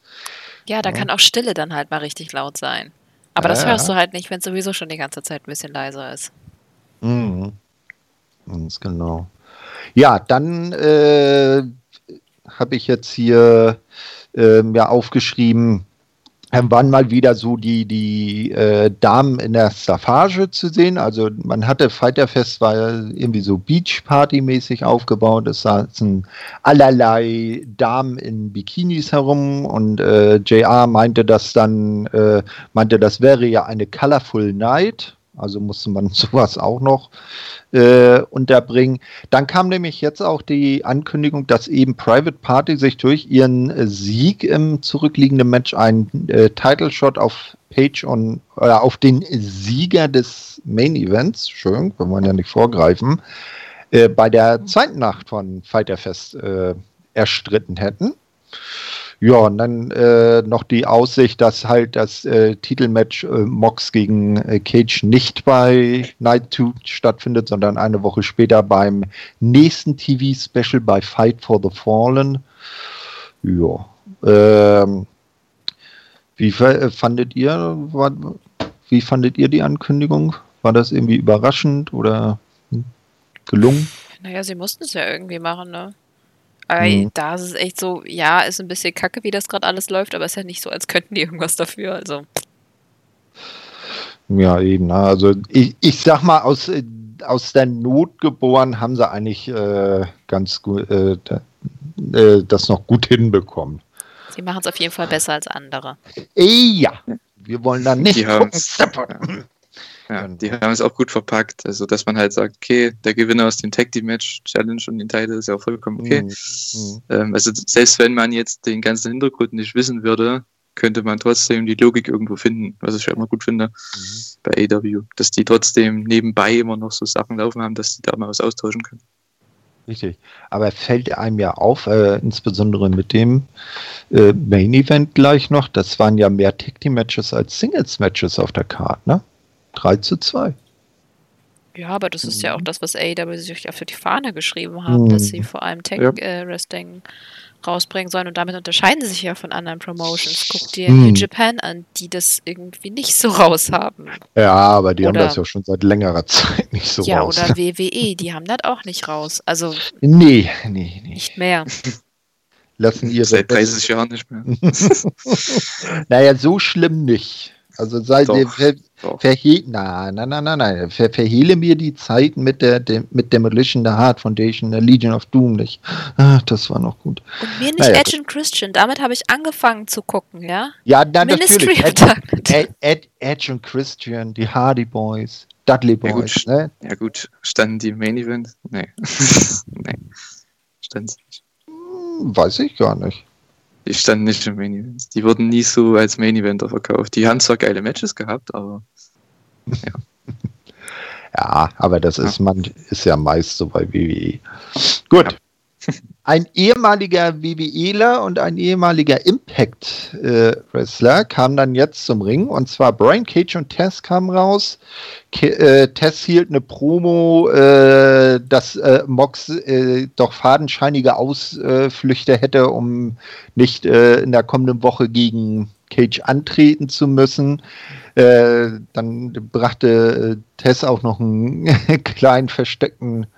Ja, da ja. kann auch Stille dann halt mal richtig laut sein. Aber das hörst du halt nicht, wenn es sowieso schon die ganze Zeit ein bisschen leiser ist. Mhm. Ganz genau. Ja, dann äh, habe ich jetzt hier äh, ja aufgeschrieben, waren mal wieder so die, die äh, Damen in der Staffage zu sehen. Also man hatte Fighterfest war irgendwie so Beach-Party-mäßig aufgebaut. Es saßen allerlei Damen in Bikinis herum und äh, JR meinte das dann, äh, meinte, das wäre ja eine Colorful Night. Also musste man sowas auch noch äh, unterbringen. Dann kam nämlich jetzt auch die Ankündigung, dass eben Private Party sich durch ihren Sieg im zurückliegenden Match einen äh, Title Shot auf Page on, äh, auf den Sieger des Main Events, schön, wir wollen ja nicht vorgreifen, äh, bei der zweiten Nacht von Fighterfest äh, erstritten hätten. Ja, und dann äh, noch die Aussicht, dass halt das äh, Titelmatch äh, Mox gegen äh, Cage nicht bei Night 2 stattfindet, sondern eine Woche später beim nächsten TV-Special bei Fight for the Fallen. Ja. Ähm, wie äh, fandet ihr, war, wie fandet ihr die Ankündigung? War das irgendwie überraschend oder hm, gelungen? Naja, sie mussten es ja irgendwie machen, ne? Aber mhm. da ist es echt so, ja, ist ein bisschen kacke, wie das gerade alles läuft, aber es ist ja nicht so, als könnten die irgendwas dafür. Also. Ja, eben. Ne? Also ich, ich sag mal, aus, äh, aus der Not geboren haben sie eigentlich äh, ganz gut äh, äh, das noch gut hinbekommen. Die machen es auf jeden Fall besser als andere. Ja, wir wollen dann nicht Die gucken. Ja, die haben es auch gut verpackt. Also, dass man halt sagt, okay, der Gewinner aus dem Tag Team Match Challenge und den Titel ist ja auch vollkommen okay. Mhm. Mhm. Ähm, also, selbst wenn man jetzt den ganzen Hintergrund nicht wissen würde, könnte man trotzdem die Logik irgendwo finden, was ich ja immer gut finde Mhm. bei AW, dass die trotzdem nebenbei immer noch so Sachen laufen haben, dass die da mal was austauschen können. Richtig. Aber fällt einem ja auf, äh, insbesondere mit dem äh, Main Event gleich noch, das waren ja mehr Tag Team Matches als Singles Matches auf der Karte, ne? 3 zu 2. Ja, aber das ist ja Mhm. auch das, was AEW sich auf die Fahne geschrieben haben, dass sie Mhm. vor allem Ja. Tech-Wrestling rausbringen sollen und damit unterscheiden sie sich ja von anderen Promotions. Guck dir Mhm. New Japan an, die das irgendwie nicht so raushaben. Ja, aber die haben Oder- das ja schon seit längerer Zeit nicht so ja, raus. oder WWE, die haben das auch nicht raus. Also Nee, nee, nee. nicht mehr. Lassen ihre Seit 30 Jahren nicht mehr. Naja, so schlimm nicht. Also sei Verhe nein, nein, nein, nein, nein. Ver, verhehle mir die Zeiten mit der, dem, mit Demolition the Heart Foundation, der Legion of Doom nicht. Ah, das war noch gut. Und mir nicht Naja, Edge und Christian. Damit habe ich angefangen zu gucken, ja? Ja, dann Ministry natürlich. und Christian, die Hardy Boys, Dudley Ja, gut. Boys, ne? Ja gut, standen die im Main Event? Nee. nee. Standen sie nicht. Hm, Weiß ich gar nicht. Die standen nicht im Main Event. Die wurden nie so als Main Eventer verkauft. Die haben zwar geile Matches gehabt, aber Ja, aber das Ja. ist man ist ja meist so bei WWE. Gut. Ein ehemaliger WWEler und ein ehemaliger Impact-Wrestler kamen dann jetzt zum Ring und zwar Brian Cage und Tess kamen raus. Ke äh, Tess hielt eine Promo, äh, dass äh, Mox äh, doch fadenscheinige Ausflüchte hätte, um nicht äh, in der kommenden Woche gegen Cage antreten zu müssen. Äh, dann brachte äh, Tess auch noch einen kleinen versteckten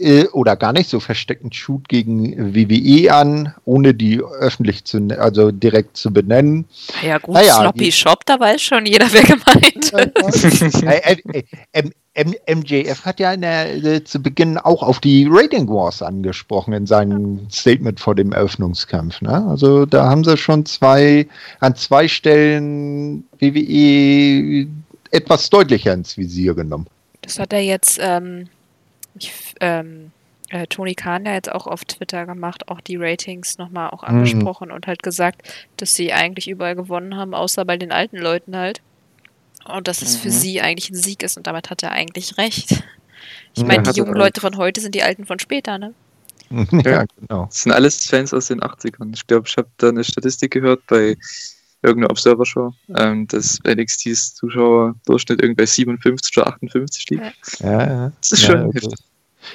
äh, oder gar nicht so versteckten Shoot gegen WWE an, ohne die öffentlich zu, ne- also direkt zu benennen. Ja, gut, Naja, Sloppy Shop, da weiß schon jeder, wer gemeint ist. Äh, äh, MJF hat ja der, äh, zu Beginn auch auf die Rating Wars angesprochen in seinem Statement vor dem Eröffnungskampf. Ne? Also da haben sie schon zwei an zwei Stellen WWE etwas deutlicher ins Visier genommen. Das hat er jetzt, ähm, ich, ähm, äh, Tony Khan ja jetzt auch auf Twitter gemacht, auch die Ratings nochmal auch Mhm. angesprochen und halt gesagt, dass sie eigentlich überall gewonnen haben, außer bei den alten Leuten halt. Und dass es für Mhm. sie eigentlich ein Sieg ist und damit hat er eigentlich recht. Ich Ja, meine, die hat er jungen. Leute von heute sind die alten von später, ne? ja, genau. das sind alles Fans aus den 80ern. Ich glaube, ich habe da eine Statistik gehört bei irgendeiner Observer-Show, ähm, dass NXTs Zuschauerdurchschnitt irgendwie bei 57 oder 58 liegt. Ja. Ja, ja. Das ist ja, schon also, heftig.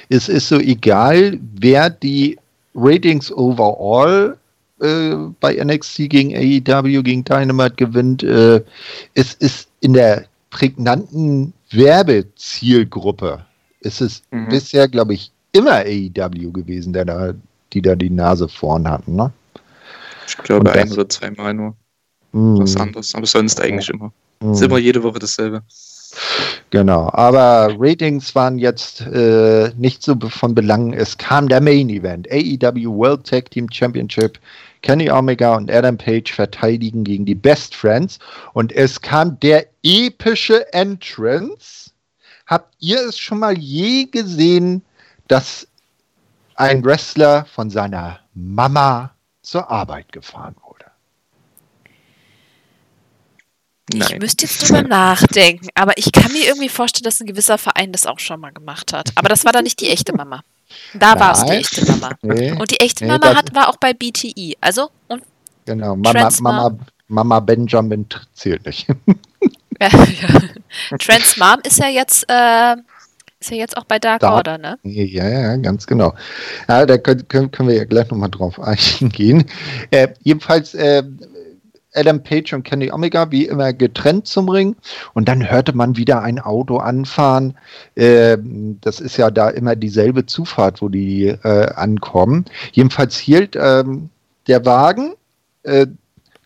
Es ist so egal, wer die Ratings overall äh, bei NXT gegen AEW, gegen Dynamite gewinnt. Äh, es ist in der prägnanten Werbezielgruppe. ist Es Mhm. bisher, glaube ich, immer AEW gewesen, der da, die da die Nase vorn hatten. Ne? Ich glaube, ein oder zweimal nur Mm, was anderes. Aber sonst eigentlich immer. mm. Ist immer jede Woche dasselbe. Genau, aber Ratings waren jetzt äh, nicht so von Belang. Es kam der Main Event, AEW World Tag Team Championship. Kenny Omega und Adam Page verteidigen gegen die Best Friends und es kam der epische Entrance. Habt ihr es schon mal je gesehen, dass ein Wrestler von seiner Mama zur Arbeit gefahren wurde? Ich Nein. müsste jetzt drüber nachdenken, aber ich kann mir irgendwie vorstellen, dass ein gewisser Verein das auch schon mal gemacht hat. Aber das war dann nicht die echte Mama. Da war es die echte Mama. Nee, Und die echte Nee, Mama hat, war auch bei BTE. Also, und genau, Mama, Mama, Mama Benjamin zählt nicht. ja, ja. Trans Mom ist ja jetzt, äh, ist ja jetzt auch bei Dark Dark- Order, ne? Ja, ja, ganz genau. Ja, da können, können, können wir ja gleich nochmal drauf eingehen. Äh, jedenfalls äh, Adam Page und Kenny Omega wie immer getrennt zum Ring und dann hörte man wieder ein Auto anfahren. Äh, das ist ja da immer dieselbe Zufahrt, wo die äh, ankommen. Jedenfalls hielt ähm, der Wagen äh,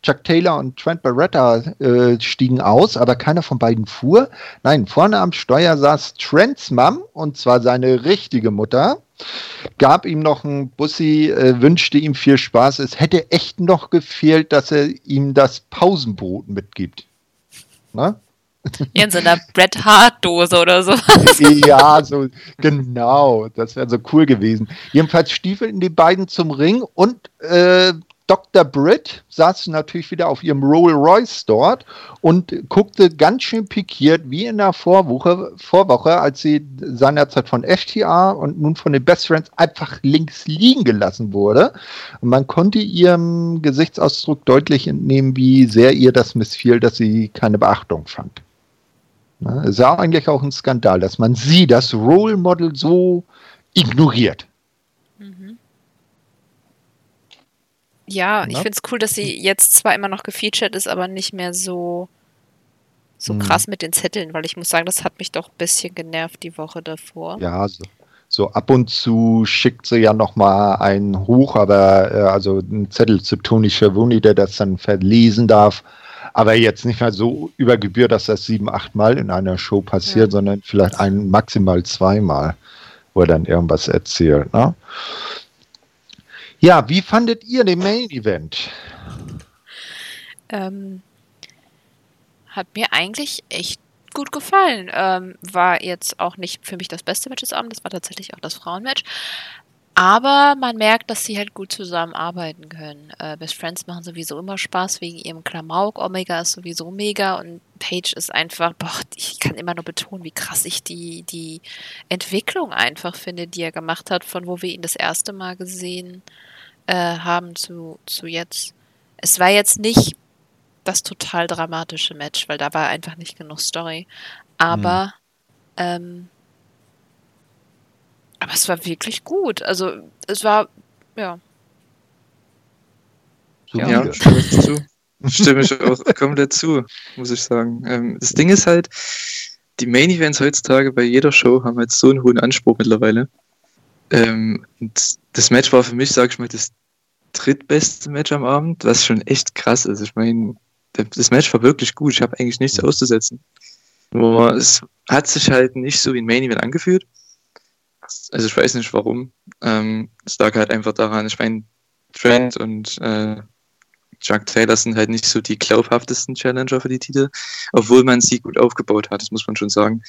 Chuck Taylor und Trent Barretta äh, stiegen aus, aber keiner von beiden fuhr. Nein, vorne am Steuer saß Trents Mom, und zwar seine richtige Mutter, gab ihm noch ein Bussi, äh, wünschte ihm viel Spaß. Es hätte echt noch gefehlt, dass er ihm das Pausenbrot mitgibt. Na? In so einer Bret Hart Dose oder so. ja, so genau. Das wäre so cool gewesen. Jedenfalls stiefelten die beiden zum Ring und äh, Dr. Britt saß natürlich wieder auf ihrem Rolls Royce dort und guckte ganz schön pikiert, wie in der Vorwoche, Vorwoche, als sie seinerzeit von FTA und nun von den Best Friends einfach links liegen gelassen wurde. Und man konnte ihrem Gesichtsausdruck deutlich entnehmen, wie sehr ihr das missfiel, dass sie keine Beachtung fand. Es ist ja eigentlich auch ein Skandal, dass man sie, das Role Model, so ignoriert. Ja, ich finde es cool, dass sie jetzt zwar immer noch gefeatured ist, aber nicht mehr so, so hm. krass mit den Zetteln, weil ich muss sagen, das hat mich doch ein bisschen genervt die Woche davor. Ja, so, so ab und zu schickt sie ja noch mal einen hoch, aber äh, also einen Zettel zu Tony Schiavone, der das dann verlesen darf. Aber jetzt nicht mehr so über Gebühr, dass das sieben, acht Mal in einer Show passiert, ja. sondern vielleicht ein, maximal zweimal, wo er dann irgendwas erzählt. Ne? Ja, wie fandet ihr den Main Event? Ähm, hat mir eigentlich echt gut gefallen. Ähm, war jetzt auch nicht für mich das beste Match des Abends, das war tatsächlich auch das Frauenmatch. Aber man merkt, dass sie halt gut zusammenarbeiten können. Äh, Best Friends machen sowieso immer Spaß wegen ihrem Klamauk. Omega ist sowieso mega und Paige ist einfach, boah, ich kann immer nur betonen, wie krass ich die, die Entwicklung einfach finde, die er gemacht hat, von wo wir ihn das erste Mal gesehen äh, haben zu, zu jetzt. Es war jetzt nicht das total dramatische Match, weil da war einfach nicht genug Story. Aber mhm. ähm, aber es war wirklich gut. Also es war, ja. Ja, ja stimme ich zu. Stimme ich auch komplett zu, muss ich sagen. Ähm, das Ding ist halt, die Main Events heutzutage bei jeder Show haben halt so einen hohen Anspruch mittlerweile. Ähm, und das Match war für mich, sag ich mal, das drittbeste Match am Abend, was schon echt krass ist. Ich meine, das Match war wirklich gut. Ich habe eigentlich nichts auszusetzen. Nur es hat sich halt nicht so wie ein Main Event angefühlt. Also ich weiß nicht warum. Ähm, es lag halt einfach daran, ich meine, Trent und äh, Chuck Taylor sind halt nicht so die glaubhaftesten Challenger für die Titel, obwohl man sie gut aufgebaut hat, das muss man schon sagen.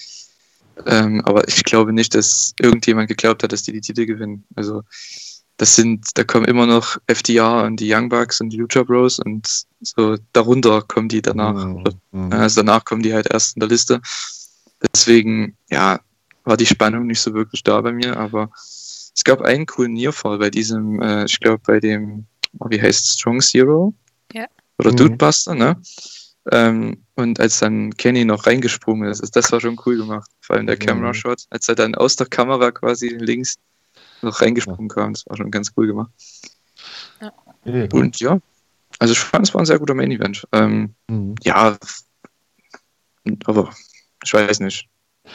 Ähm, aber ich glaube nicht, dass irgendjemand geglaubt hat, dass die die Titel gewinnen. Also das sind, da kommen immer noch FDR und die Young Bucks und die Lucha Bros und so darunter kommen die danach. Mhm. Also danach kommen die halt erst in der Liste. Deswegen, ja, war die Spannung nicht so wirklich da bei mir, aber es gab einen coolen Nearfall bei diesem, äh, ich glaube bei dem, oh, wie heißt Strong Zero? Ja. Oder mhm. Dudebuster, ne? Ähm, und als dann Kenny noch reingesprungen ist, das war schon cool gemacht. Vor allem der mhm. Camera Shot, als er dann aus der Kamera quasi links noch reingesprungen ja. kam, das war schon ganz cool gemacht. Ja. Und ja, also ich fand, es war ein sehr guter Main Event. Ähm, mhm. Ja, aber ich weiß nicht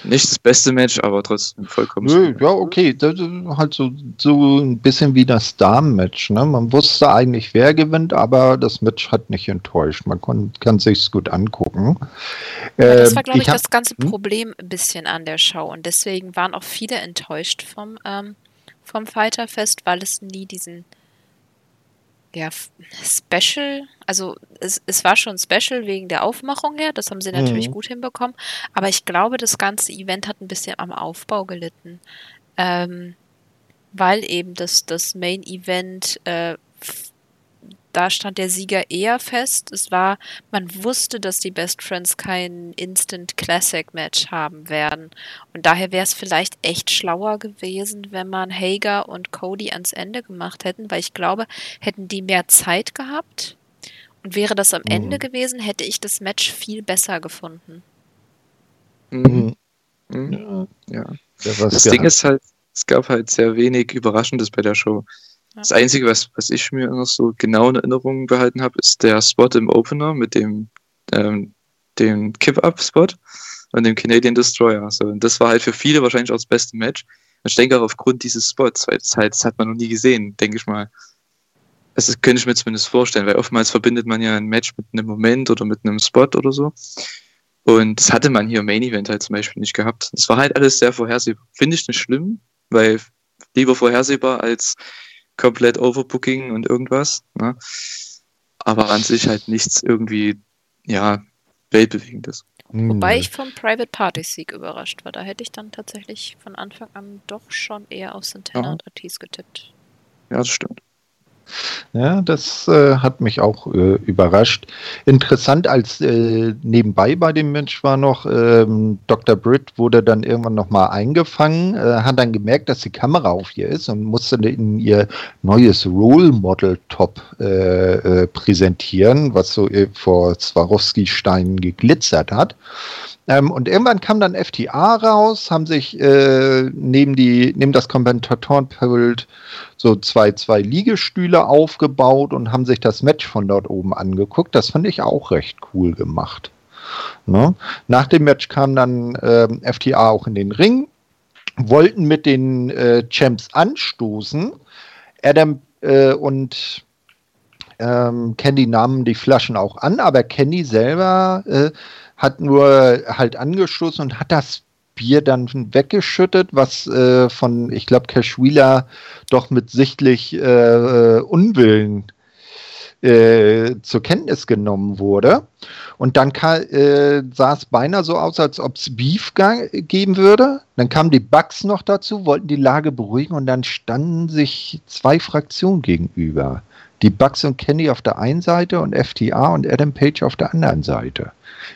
nicht das beste Match, aber trotzdem vollkommen. Nö, ja, okay. Das ist halt so, so ein bisschen wie das Damen-Match. Ne? Man wusste eigentlich, wer gewinnt, aber das Match hat nicht enttäuscht. Man kann, kann sich gut angucken. Ja, das war, ähm, glaube ich, ich hab, das ganze hm? Problem ein bisschen an der Show. Und deswegen waren auch viele enttäuscht vom, ähm, vom Fighterfest, weil es nie diesen ja, Special, also es, es war schon Special wegen der Aufmachung her, das haben sie natürlich mhm. gut hinbekommen, aber ich glaube, das ganze Event hat ein bisschen am Aufbau gelitten, ähm, weil eben das, das Main Event äh, da stand der Sieger eher fest. Es war, man wusste, dass die Best Friends kein Instant Classic Match haben werden. Und daher wäre es vielleicht echt schlauer gewesen, wenn man Hager und Cody ans Ende gemacht hätten, weil ich glaube, hätten die mehr Zeit gehabt und wäre das am mhm. Ende gewesen, hätte ich das Match viel besser gefunden. Mhm. Mhm. Ja. ja. Das Ding ist halt, es gab halt sehr wenig Überraschendes bei der Show. Das Einzige, was, was ich mir noch so genau in Erinnerung behalten habe, ist der Spot im Opener mit dem, ähm, dem Kip-Up-Spot und dem Canadian Destroyer. So, und das war halt für viele wahrscheinlich auch das beste Match. Und ich denke auch aufgrund dieses Spots, weil das, halt, das hat man noch nie gesehen, denke ich mal. Das könnte ich mir zumindest vorstellen, weil oftmals verbindet man ja ein Match mit einem Moment oder mit einem Spot oder so. Und das hatte man hier im Main Event halt zum Beispiel nicht gehabt. Das war halt alles sehr vorhersehbar. Finde ich nicht schlimm, weil lieber vorhersehbar als komplett Overbooking und irgendwas. Ne? Aber an sich halt nichts irgendwie, ja, weltbewegendes. Wobei hm. ich vom Private Party Sieg überrascht war. Da hätte ich dann tatsächlich von Anfang an doch schon eher auf Santana ja. und Ortiz getippt. Ja, das stimmt. Ja, das äh, hat mich auch äh, überrascht. Interessant als äh, nebenbei bei dem Match war noch, ähm, Dr. Britt wurde dann irgendwann nochmal eingefangen, äh, hat dann gemerkt, dass die Kamera auf ihr ist und musste in ihr neues Role Model Top äh, äh, präsentieren, was so vor Swarovski-Steinen geglitzert hat. Ähm, und irgendwann kam dann FTA raus, haben sich äh, neben, die, neben das Kommentatorenpult so zwei, zwei Liegestühle aufgebaut und haben sich das Match von dort oben angeguckt. Das fand ich auch recht cool gemacht. Ne? Nach dem Match kam dann äh, FTA auch in den Ring, wollten mit den äh, Champs anstoßen. Adam äh, und ähm, Candy nahmen die Flaschen auch an, aber Candy selber äh, hat nur halt angestoßen und hat das Bier dann weggeschüttet, was äh, von, ich glaube, Cashwheeler doch mit sichtlich äh, Unwillen äh, zur Kenntnis genommen wurde. Und dann äh, sah es beinahe so aus, als ob es Beef geben würde. Dann kamen die Bugs noch dazu, wollten die Lage beruhigen und dann standen sich zwei Fraktionen gegenüber. Die Bugs und Kenny auf der einen Seite und FTA und Adam Page auf der anderen Seite.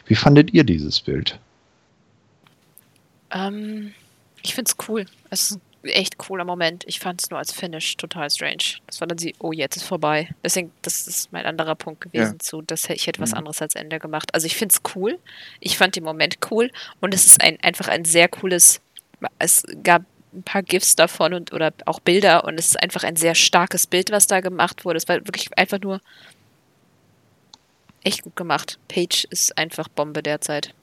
Wie fandet ihr dieses Bild? Ähm, ich finde es cool. Es ist ein echt cooler Moment. Ich fand es nur als Finish total strange. Das war dann sie, oh, jetzt ist vorbei. Deswegen, das ist mein anderer Punkt gewesen ja. zu, dass ich hätte was mhm. anderes als Ende gemacht. Also ich finde es cool. Ich fand den Moment cool und es ist ein, einfach ein sehr cooles. Es gab ein paar GIFs davon und oder auch Bilder und es ist einfach ein sehr starkes Bild, was da gemacht wurde. Es war wirklich einfach nur echt gut gemacht. Page ist einfach Bombe derzeit.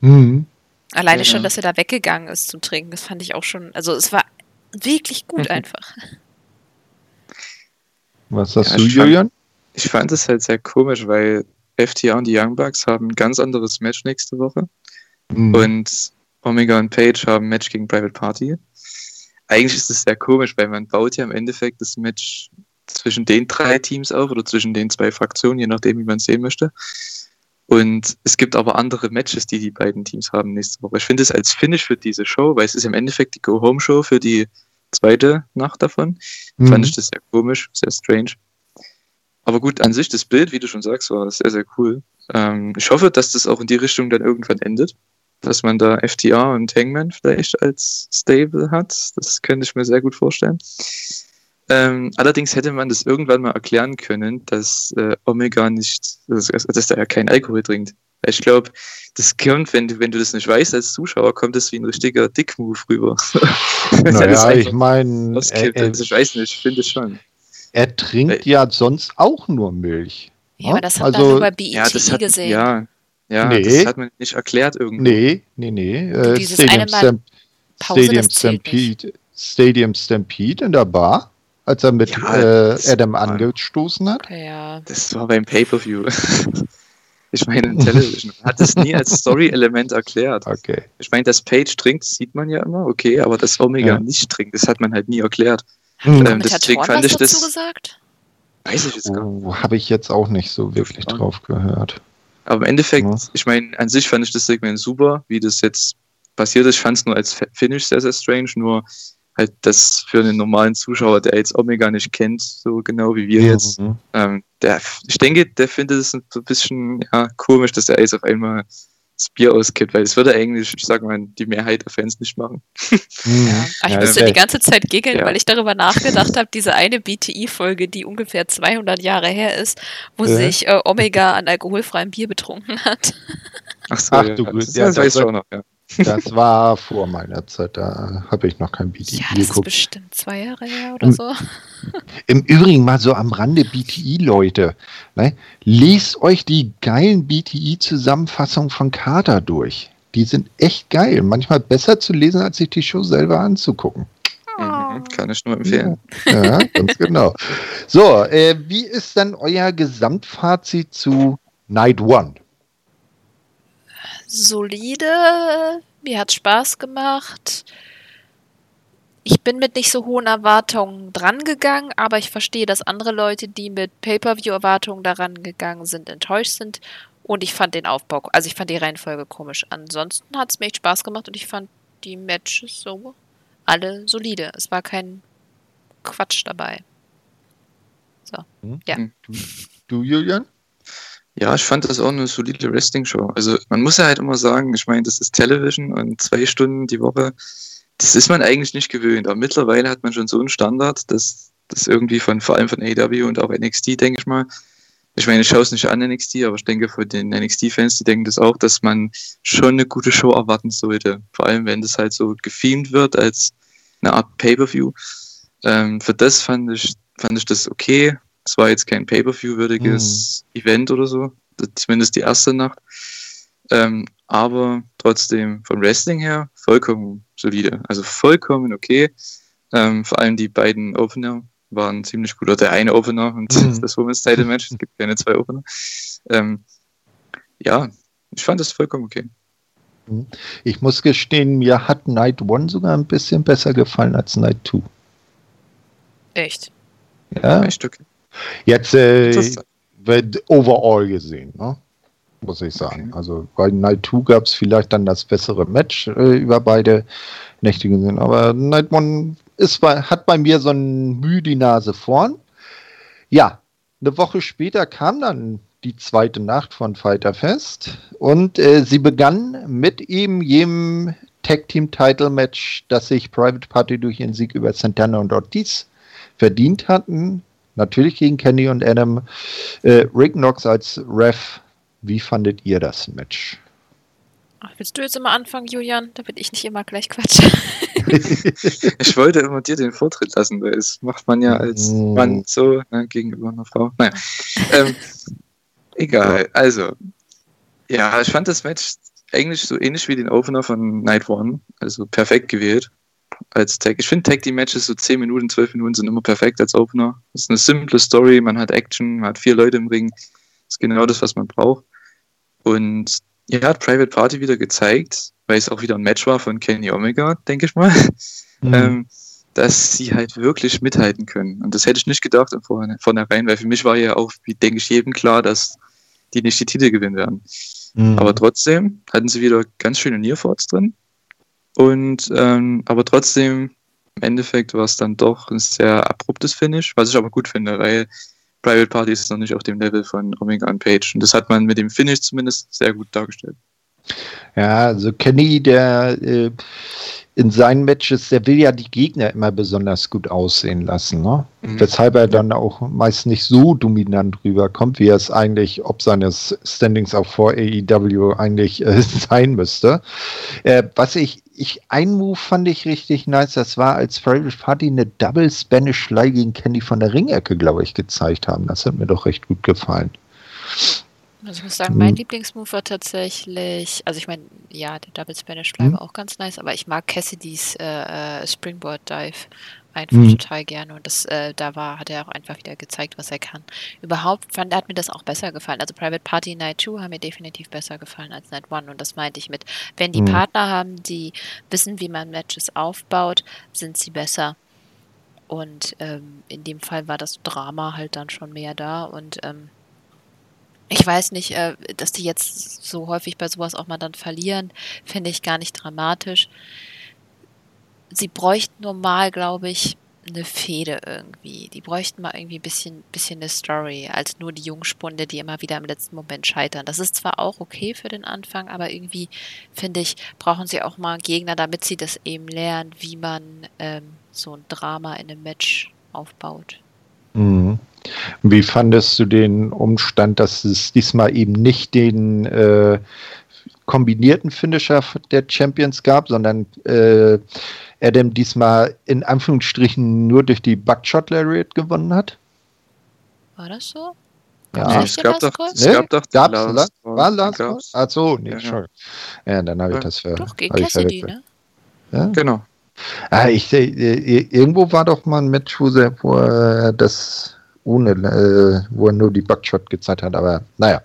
Mhm. Alleine ja. schon, dass er da weggegangen ist zum Trinken, das fand ich auch schon. Also es war wirklich gut mhm. einfach. Was sagst ja, du, Julian? ich fand es halt sehr komisch, weil FTA und die Young Bucks haben ein ganz anderes Match nächste Woche. Mhm. Und Omega und Page haben ein Match gegen Private Party. Eigentlich ist es sehr komisch, weil man baut ja im Endeffekt das Match zwischen den drei Teams auf oder zwischen den zwei Fraktionen, je nachdem, wie man es sehen möchte. Und es gibt aber andere Matches, die die beiden Teams haben nächste Woche. Ich finde es als Finish für diese Show, weil es ist im Endeffekt die Go-Home-Show für die zweite Nacht davon. Mhm. Fand ich das sehr komisch, sehr strange. Aber gut, an sich das Bild, wie du schon sagst, war sehr, sehr cool. Ähm, ich hoffe, dass das auch in die Richtung dann irgendwann endet. Dass man da FTR und Hangman vielleicht als Stable hat. Das könnte ich mir sehr gut vorstellen. Ähm, allerdings hätte man das irgendwann mal erklären können, dass äh, Omega nicht, dass, dass er ja keinen Alkohol trinkt. Ich glaube, das kommt, wenn du, wenn du das nicht weißt als Zuschauer, kommt das wie ein richtiger Dick-Move rüber. naja, ich meine, also ich weiß nicht, ich finde es schon. Er trinkt Weil, ja sonst auch nur Milch. Ja, aber das hat also, man über BET ja, das hat, gesehen. Ja, ja nee. das hat man nicht erklärt irgendwie. Nee, nee, nee. Äh, Stadium, Stamp Stadium, Stampede, Stadium Stampede in der Bar als er mit ja, äh, Adam angestoßen hat? Ja. Das war beim Pay-Per-View. ich meine, Television hat es nie als Story-Element erklärt. Okay. Ich meine, dass Page trinkt, sieht man ja immer, okay, aber dass Omega ja. nicht trinkt, das hat man halt nie erklärt. Hm. Ähm, deswegen fand ich das. Gesagt? Weiß ich jetzt gar nicht. Oh, Habe ich jetzt auch nicht so wirklich drauf gehört. Aber im Endeffekt, ja. ich meine, an sich fand ich das Segment super, wie das jetzt passiert ist. Ich fand es nur als Finish sehr, sehr strange, nur halt das für einen normalen Zuschauer, der jetzt Omega nicht kennt, so genau wie wir mhm. jetzt, ähm, der, ich denke, der findet es ein bisschen ja, komisch, dass der Ace auf einmal das Bier auskippt, weil das würde eigentlich, ich sag mal, die Mehrheit der Fans nicht machen. Mhm. Ja. Ach, ich musste ja, die ganze Zeit giggeln, ja. weil ich darüber nachgedacht habe, diese eine BTI-Folge, die ungefähr 200 Jahre her ist, wo ja. sich äh, Omega an alkoholfreiem Bier betrunken hat. Ach so, Ach, du ja, das, ja, das, das weiß ich auch noch, ja. Das war vor meiner Zeit, da habe ich noch kein BTI ja, das geguckt. Ist bestimmt zwei Jahre her oder so. Im Übrigen mal so am Rande BTI-Leute. Ne? Lest euch die geilen BTI-Zusammenfassungen von Carter durch. Die sind echt geil. Manchmal besser zu lesen, als sich die Show selber anzugucken. Oh. Mhm, kann ich nur empfehlen. Ja, ja ganz genau. So, äh, wie ist dann euer Gesamtfazit zu Night One? Solide, mir hat Spaß gemacht. Ich bin mit nicht so hohen Erwartungen drangegangen, aber ich verstehe, dass andere Leute, die mit Pay-per-view-Erwartungen daran gegangen sind, enttäuscht sind. Und ich fand den Aufbau, also ich fand die Reihenfolge komisch. Ansonsten hat es mir echt Spaß gemacht und ich fand die Matches so alle solide. Es war kein Quatsch dabei. So, hm. ja. Hm. Du, du, Julian? Ja, ich fand das auch eine solide Wrestling-Show. Also man muss ja halt immer sagen, ich meine, das ist Television und zwei Stunden die Woche das ist man eigentlich nicht gewöhnt. Aber mittlerweile hat man schon so einen Standard, dass das irgendwie von, vor allem von AW und auch NXT, denke ich mal, ich meine, ich schaue es nicht an NXT, aber ich denke von den NXT-Fans, die denken das auch, dass man schon eine gute Show erwarten sollte. Vor allem, wenn das halt so gefilmt wird als eine Art Pay-Per-View. Ähm, für das fand ich, fand ich das okay. Es war jetzt kein Pay-Per-View-würdiges mhm. Event oder so. Zumindest die erste Nacht. Ähm, aber trotzdem vom Wrestling her vollkommen solide. Also vollkommen okay. Ähm, vor allem die beiden Opener waren ziemlich gut. Oder der eine Opener und mhm. das Women's Title Match. Es gibt keine zwei Opener. Ähm, ja, ich fand das vollkommen okay. Mhm. Ich muss gestehen, mir hat Night One sogar ein bisschen besser gefallen als Night Two. Echt? Ja. Echt okay. Jetzt äh, overall gesehen, ne? muss ich sagen. Okay. Also bei Night 2 gab es vielleicht dann das bessere Match äh, über beide Nächte gesehen, aber Night 1 ist bei, hat bei mir so ein Mühe die Nase vorn. Ja, eine Woche später kam dann die zweite Nacht von Fighter Fest und äh, sie begann mit eben jedem Tag Team Title Match, das sich Private Party durch ihren Sieg über Santana und Ortiz verdient hatten. Natürlich gegen Kenny und Adam. Äh, Rick Knox als Ref wie fandet ihr das Match? Ach, willst du jetzt immer anfangen, Julian? Damit ich nicht immer gleich quatsche. ich wollte immer dir den Vortritt lassen, weil das macht man ja als mm. Mann so ne, gegenüber einer Frau. Naja. ähm, egal, also. Ja, ich fand das Match eigentlich so ähnlich wie den Opener von Night One. Also perfekt gewählt als Tag. Ich finde Tag die Matches so 10 Minuten, 12 Minuten sind immer perfekt als Opener. Das ist eine simple Story, man hat Action, man hat vier Leute im Ring. Das ist genau das, was man braucht. Und ja, hat Private Party wieder gezeigt, weil es auch wieder ein Match war von Kenny Omega, denke ich mal, mhm. ähm, dass sie halt wirklich mithalten können. Und das hätte ich nicht gedacht von vornherein, weil für mich war ja auch, wie denke ich, jedem klar, dass die nicht die Titel gewinnen werden. Mhm. Aber trotzdem hatten sie wieder ganz schöne Nearforts drin. Und ähm, aber trotzdem, im Endeffekt war es dann doch ein sehr abruptes Finish, was ich aber gut finde, weil Private Party ist noch nicht auf dem Level von Omega und Page. Und das hat man mit dem Finish zumindest sehr gut dargestellt. Ja, also Kenny, der äh, in seinen Matches, der will ja die Gegner immer besonders gut aussehen lassen, ne? Mhm. Weshalb er dann auch meist nicht so dominant rüberkommt, wie er es eigentlich, ob seines Standings auch vor AEW eigentlich äh, sein müsste. Äh, was ich, ich, ein Move fand ich richtig nice, das war, als Private Party eine Double Spanish Fly gegen Kenny von der Ringecke, glaube ich, gezeigt haben. Das hat mir doch recht gut gefallen. Also ich muss sagen, mein hm. Lieblingsmove war tatsächlich, also ich meine, ja, der Double Spanish Fly hm. war auch ganz nice, aber ich mag Cassidys äh, äh, Springboard Dive einfach hm. total gerne und das, äh, da war, hat er auch einfach wieder gezeigt, was er kann. Überhaupt fand, hat mir das auch besser gefallen. Also Private Party Night 2 haben mir definitiv besser gefallen als Night 1 und das meinte ich mit, wenn die hm. Partner haben, die wissen, wie man Matches aufbaut, sind sie besser. Und ähm, in dem Fall war das Drama halt dann schon mehr da und ähm, ich weiß nicht, äh, dass die jetzt so häufig bei sowas auch mal dann verlieren, finde ich gar nicht dramatisch. Sie bräuchten normal, glaube ich, eine Fehde irgendwie. Die bräuchten mal irgendwie ein bisschen, bisschen eine Story, als nur die Jungspunde, die immer wieder im letzten Moment scheitern. Das ist zwar auch okay für den Anfang, aber irgendwie, finde ich, brauchen sie auch mal Gegner, damit sie das eben lernen, wie man ähm, so ein Drama in einem Match aufbaut. Mhm. Wie fandest du den Umstand, dass es diesmal eben nicht den äh, kombinierten Finisher der Champions gab, sondern äh, Adam diesmal in Anführungsstrichen nur durch die Buckshot Lariat gewonnen hat? War das so? Ja, es gab, doch, es gab doch gab's, Last War Last Ach so, nee, ja, ja. ja dann habe ich das für. Doch, gegen Cassidy, ne? Ja? Genau. Ah, ich, äh, irgendwo war doch mal ein Match, wo er das ohne, äh, wo er nur die Buckshot gezeigt hat, aber naja.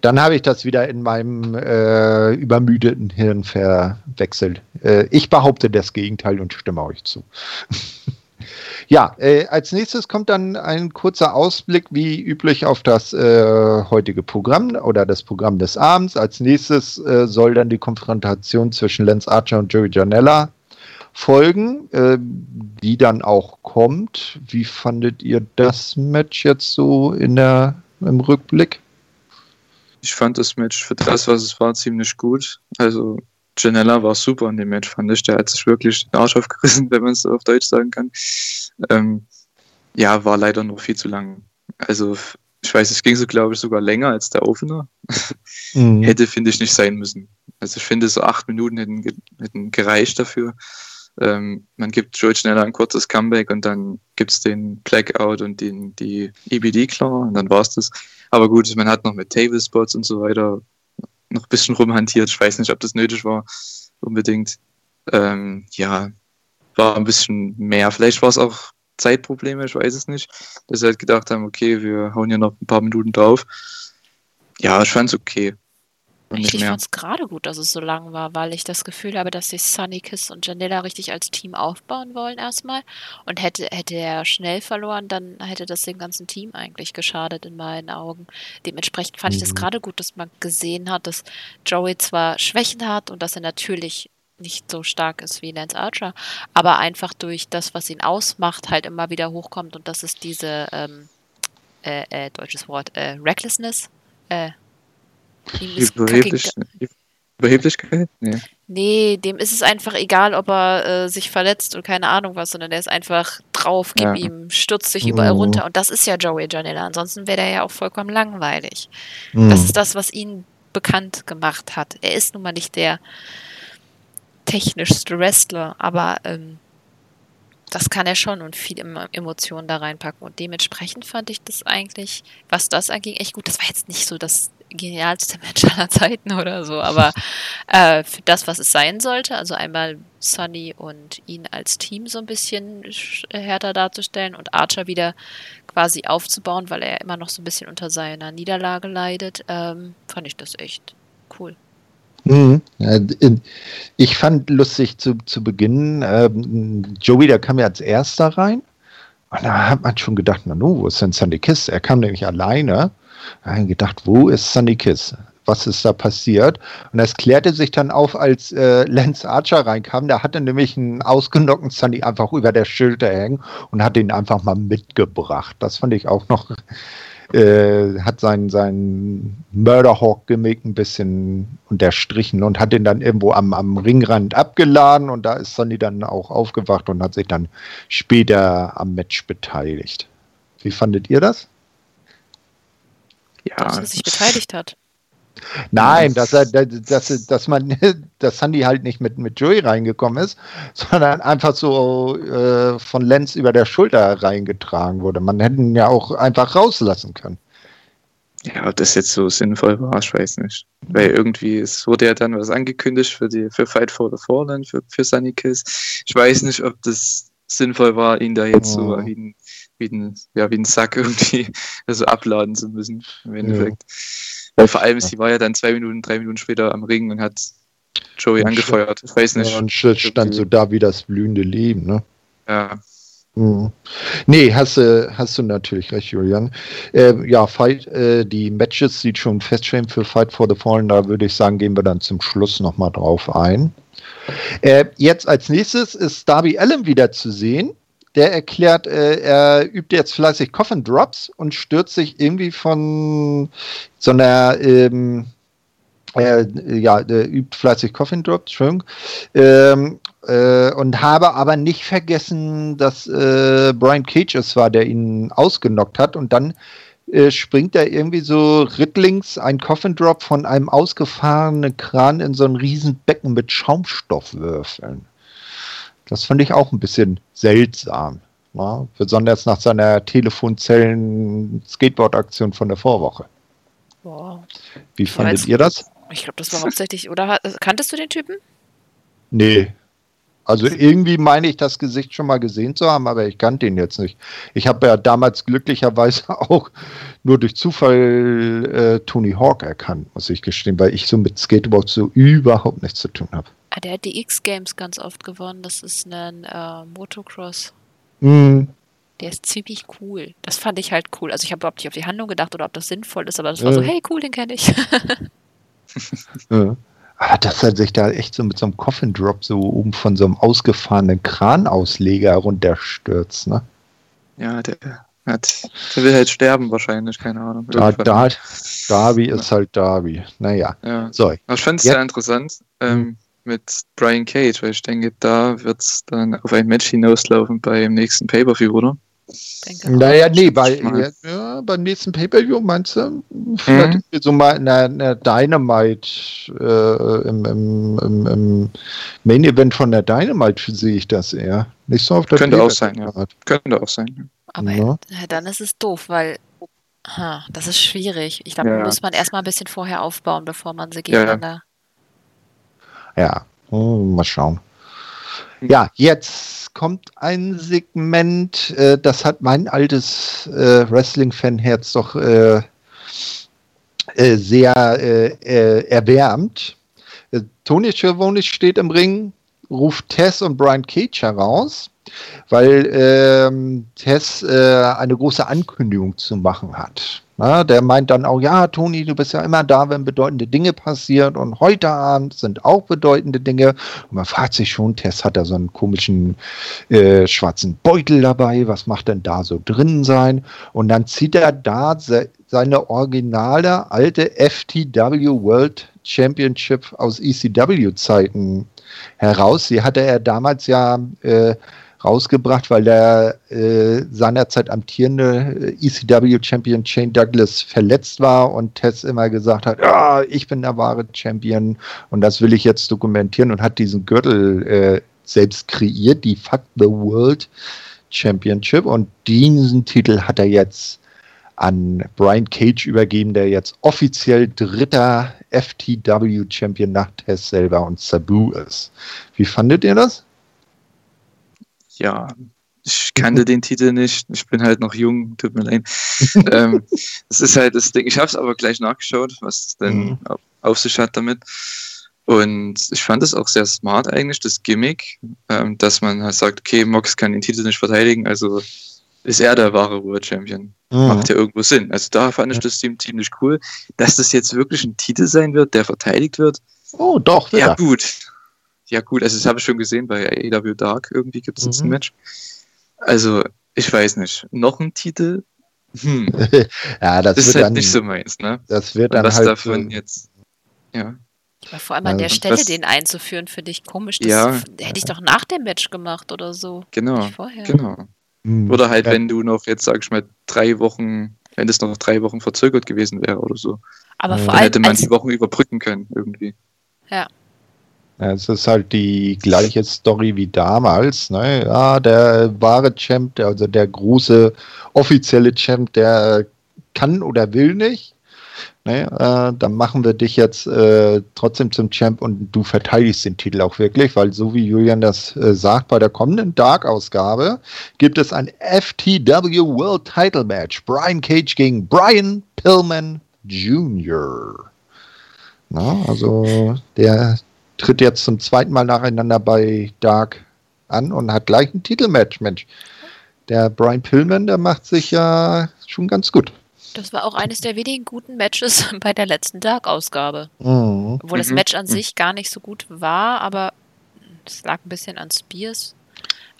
Dann habe ich das wieder in meinem äh, übermüdeten Hirn verwechselt. Äh, ich behaupte das Gegenteil und stimme euch zu. ja, äh, als nächstes kommt dann ein kurzer Ausblick, wie üblich, auf das äh, heutige Programm oder das Programm des Abends. Als nächstes äh, soll dann die Konfrontation zwischen Lance Archer und Joey Janella folgen, äh, die dann auch kommt. Wie fandet ihr das Match jetzt so in der, im Rückblick? Ich fand das Match für das, was es war, ziemlich gut. Also Janella war super in dem Match, fand ich. Der hat sich wirklich den Arsch aufgerissen, wenn man es so auf Deutsch sagen kann. Ähm, ja, war leider noch viel zu lang. Also ich weiß, es ging so, glaube ich, sogar länger als der Opener. Mhm. Hätte, finde ich, nicht sein müssen. Also ich finde, so acht Minuten hätten, hätten gereicht dafür. Ähm, man gibt Joe schneller ein kurzes Comeback und dann gibt es den Blackout und den, die EBD klar und dann war es das. Aber gut, man hat noch mit Table Spots und so weiter noch ein bisschen rumhantiert. Ich weiß nicht, ob das nötig war, unbedingt. Ähm, ja, war ein bisschen mehr. Vielleicht war es auch Zeitprobleme, ich weiß es nicht. Dass sie halt gedacht haben, okay, wir hauen hier noch ein paar Minuten drauf. Ja, ich fand okay. Ich, ich fand es gerade gut, dass es so lang war, weil ich das Gefühl habe, dass sich Sunny Kiss und Janella richtig als Team aufbauen wollen erstmal. Und hätte, hätte er schnell verloren, dann hätte das dem ganzen Team eigentlich geschadet in meinen Augen. Dementsprechend fand mhm. ich das mhm. gerade gut, dass man gesehen hat, dass Joey zwar Schwächen hat und dass er natürlich nicht so stark ist wie Lance Archer, aber einfach durch das, was ihn ausmacht, halt immer wieder hochkommt und das ist diese ähm, äh, äh, deutsches Wort, äh, Recklessness, äh, Überheblich, Überheblichkeit? Nee. nee, dem ist es einfach egal, ob er äh, sich verletzt und keine Ahnung was, sondern der ist einfach drauf, gib ja. ihm, stürzt sich überall oh. runter. Und das ist ja Joey Janella. Ansonsten wäre der ja auch vollkommen langweilig. Mhm. Das ist das, was ihn bekannt gemacht hat. Er ist nun mal nicht der technischste Wrestler, aber ähm, das kann er schon und viel Emotionen da reinpacken. Und dementsprechend fand ich das eigentlich, was das angeht, echt gut. Das war jetzt nicht so das genialste Mensch aller Zeiten oder so, aber äh, für das, was es sein sollte, also einmal Sunny und ihn als Team so ein bisschen härter darzustellen und Archer wieder quasi aufzubauen, weil er immer noch so ein bisschen unter seiner Niederlage leidet, ähm, fand ich das echt. Mhm. Ich fand lustig zu, zu Beginn, ähm, Joey, der kam ja als erster rein. Und da hat man schon gedacht, na nu, wo ist denn Sandy Kiss? Er kam nämlich alleine. Da ich gedacht, wo ist Sunny Kiss? Was ist da passiert? Und das klärte sich dann auf, als äh, Lance Archer reinkam. Da hatte nämlich einen ausgenockten Sunny einfach über der Schulter hängen und hat ihn einfach mal mitgebracht. Das fand ich auch noch, äh, hat seinen, seinen Murderhawk-Gimmick ein bisschen unterstrichen und hat ihn dann irgendwo am, am Ringrand abgeladen und da ist Sunny dann auch aufgewacht und hat sich dann später am Match beteiligt. Wie fandet ihr das? ja. dass er sich beteiligt hat. Nein, dass er, dass, dass man, dass Sandy halt nicht mit, mit Joey reingekommen ist, sondern einfach so äh, von Lenz über der Schulter reingetragen wurde. Man hätte ihn ja auch einfach rauslassen können. Ja, ob das jetzt so sinnvoll war, ich weiß nicht. Weil irgendwie, es wurde ja dann was angekündigt für die, für Fight for the Fallen, für, für Sunny Kiss. Ich weiß nicht, ob das sinnvoll war, ihn da jetzt oh. so wie ein, wie ein, ja, wie ein Sack irgendwie also abladen zu müssen, im Endeffekt. Ja. Weil vor allem, sie war ja dann zwei Minuten, drei Minuten später am Ring und hat Joey und angefeuert. Ich weiß nicht. Ja, und stand so da wie das blühende Leben, ne? Ja. Mhm. Nee, hast, du, hast du natürlich recht, Julian. Äh, ja, Fight, äh, die Matches sieht schon feststehen für Fight for the Fallen. Da würde ich sagen, gehen wir dann zum Schluss nochmal drauf ein. Äh, jetzt als nächstes ist Darby Allen wieder zu sehen. Der erklärt, äh, er übt jetzt fleißig Coffin Drops und stürzt sich irgendwie von so einer, ähm, äh, ja, übt fleißig Coffin Drops, Entschuldigung. Ähm, äh, und habe aber nicht vergessen, dass äh, Brian Cage es war, der ihn ausgenockt hat und dann äh, springt er irgendwie so rittlings ein Coffin Drop von einem ausgefahrenen Kran in so ein Riesenbecken mit Schaumstoffwürfeln. Das fand ich auch ein bisschen seltsam. Ne? Besonders nach seiner Telefonzellen-Skateboard-Aktion von der Vorwoche. Boah. Wie fandet ja, ihr das? Ich glaube, das war hauptsächlich, oder kanntest du den Typen? Nee. Also irgendwie meine ich das Gesicht schon mal gesehen zu haben, aber ich kannte ihn jetzt nicht. Ich habe ja damals glücklicherweise auch nur durch Zufall äh, Tony Hawk erkannt, muss ich gestehen, weil ich so mit Skateboard so überhaupt nichts zu tun habe. Ah, der hat die X-Games ganz oft gewonnen. Das ist ein äh, Motocross. Mhm. Der ist ziemlich cool. Das fand ich halt cool. Also ich habe überhaupt nicht auf die Handlung gedacht oder ob das sinnvoll ist, aber das war so, hey, cool, den kenne ich. ja. Aber dass er sich da echt so mit so einem Coffin Drop so oben von so einem ausgefahrenen Kranausleger runterstürzt, ne? Ja, der, hat, der will halt sterben wahrscheinlich, keine Ahnung. Da, da, Darby ist halt Darby. Naja. Ja. So, Aber ich fand es sehr interessant ähm. Mit Brian Cage, weil ich denke, da wird es dann auf ein Match hinauslaufen beim nächsten Pay-Per-View, oder? Naja, nee, bei, ja, ja, beim nächsten Pay-Per-View meinst du? Vielleicht mhm. so mal in der, in der Dynamite, äh, im, im, im, im, Main Event von der Dynamite sehe ich das eher. Nicht so auf der Könnte auch sein, ja. Könnte auch sein. Aber ja. dann ist es doof, weil ha, das ist schwierig. Ich glaube, ja. muss man erstmal ein bisschen vorher aufbauen, bevor man sie gegeneinander. Ja, oh, mal schauen. Ja, jetzt kommt ein Segment, äh, das hat mein altes äh, Wrestling-Fan-Herz doch äh, äh sehr äh, äh, erwärmt. Tony Schiavone steht im Ring, ruft Tess und Brian Cage heraus, weil ähm, Tess eine große Ankündigung zu machen hat. Na, der meint dann auch, ja, Toni, du bist ja immer da, wenn bedeutende Dinge passieren und heute Abend sind auch bedeutende Dinge. Und man fragt sich schon, Tess hat da so einen komischen äh, schwarzen Beutel dabei, was macht denn da so drin sein? Und dann zieht er da se seine originale alte FTW World Championship aus ECW-Zeiten heraus. Sie hatte er damals ja äh, rausgebracht, weil der äh, seinerzeit amtierende äh, ECW-Champion Shane Douglas verletzt war und Tess immer gesagt hat, ja, ich bin der wahre Champion und das will ich jetzt dokumentieren und hat diesen Gürtel äh, selbst kreiert, die Fuck the World Championship und diesen Titel hat er jetzt an Brian Cage übergeben, der jetzt offiziell dritter FTW-Champion nach Tess selber und Sabu ist. Wie fandet ihr das? Ja, ich kannte den Titel nicht. Ich bin halt noch jung, tut mir leid. ähm, das ist halt das Ding. Ich habe es aber gleich nachgeschaut, was es denn mhm. auf, sich hat damit. Und ich fand es auch sehr smart eigentlich, das Gimmick, ähm, dass man halt sagt, okay, Mox kann den Titel nicht verteidigen, also ist er der wahre World Champion. Mhm. Macht ja irgendwo Sinn. Also da fand ich das Team ziemlich cool. Dass das jetzt wirklich ein Titel sein wird, der verteidigt wird. Oh, doch, ja. Ja, gut ja gut, also das habe ich schon gesehen bei AEW Dark, irgendwie gibt es jetzt mhm. ein Match. Also, ich weiß nicht. Noch ein Titel? Hm. ja, das, das ist halt dann, nicht so meins, ne? Das wird dann was halt davon jetzt, ja. Aber vor allem an der Stelle was, den einzuführen, finde ich komisch. Das ja. hätte ich doch nach dem Match gemacht oder so. Genau. Genau. Mhm. Oder halt, ja. wenn du noch jetzt, sag ich mal, drei Wochen, wenn das noch drei Wochen verzögert gewesen wäre oder so. Aber vor dann allem hätte man die Wochen überbrücken können, irgendwie. Ja. Es ist halt die gleiche Story wie damals. Ne? Ja, der wahre Champ, also der große offizielle Champ, der kann oder will nicht. Ne? Äh, dann machen wir dich jetzt äh, trotzdem zum Champ und du verteidigst den Titel auch wirklich, weil so wie Julian das äh, sagt, bei der kommenden Dark-Ausgabe gibt es ein FTW World Title Match. Brian Cage gegen Brian Pillman Jr. Na, also der tritt jetzt zum zweiten Mal nacheinander bei Dark an und hat gleich ein Titelmatch, Mensch. Der Brian Pillman, der macht sich ja schon ganz gut. Das war auch eines der wenigen guten Matches bei der letzten Dark-Ausgabe. Mhm. Obwohl das mhm. Match an sich gar nicht so gut war, aber es lag ein bisschen an Spears.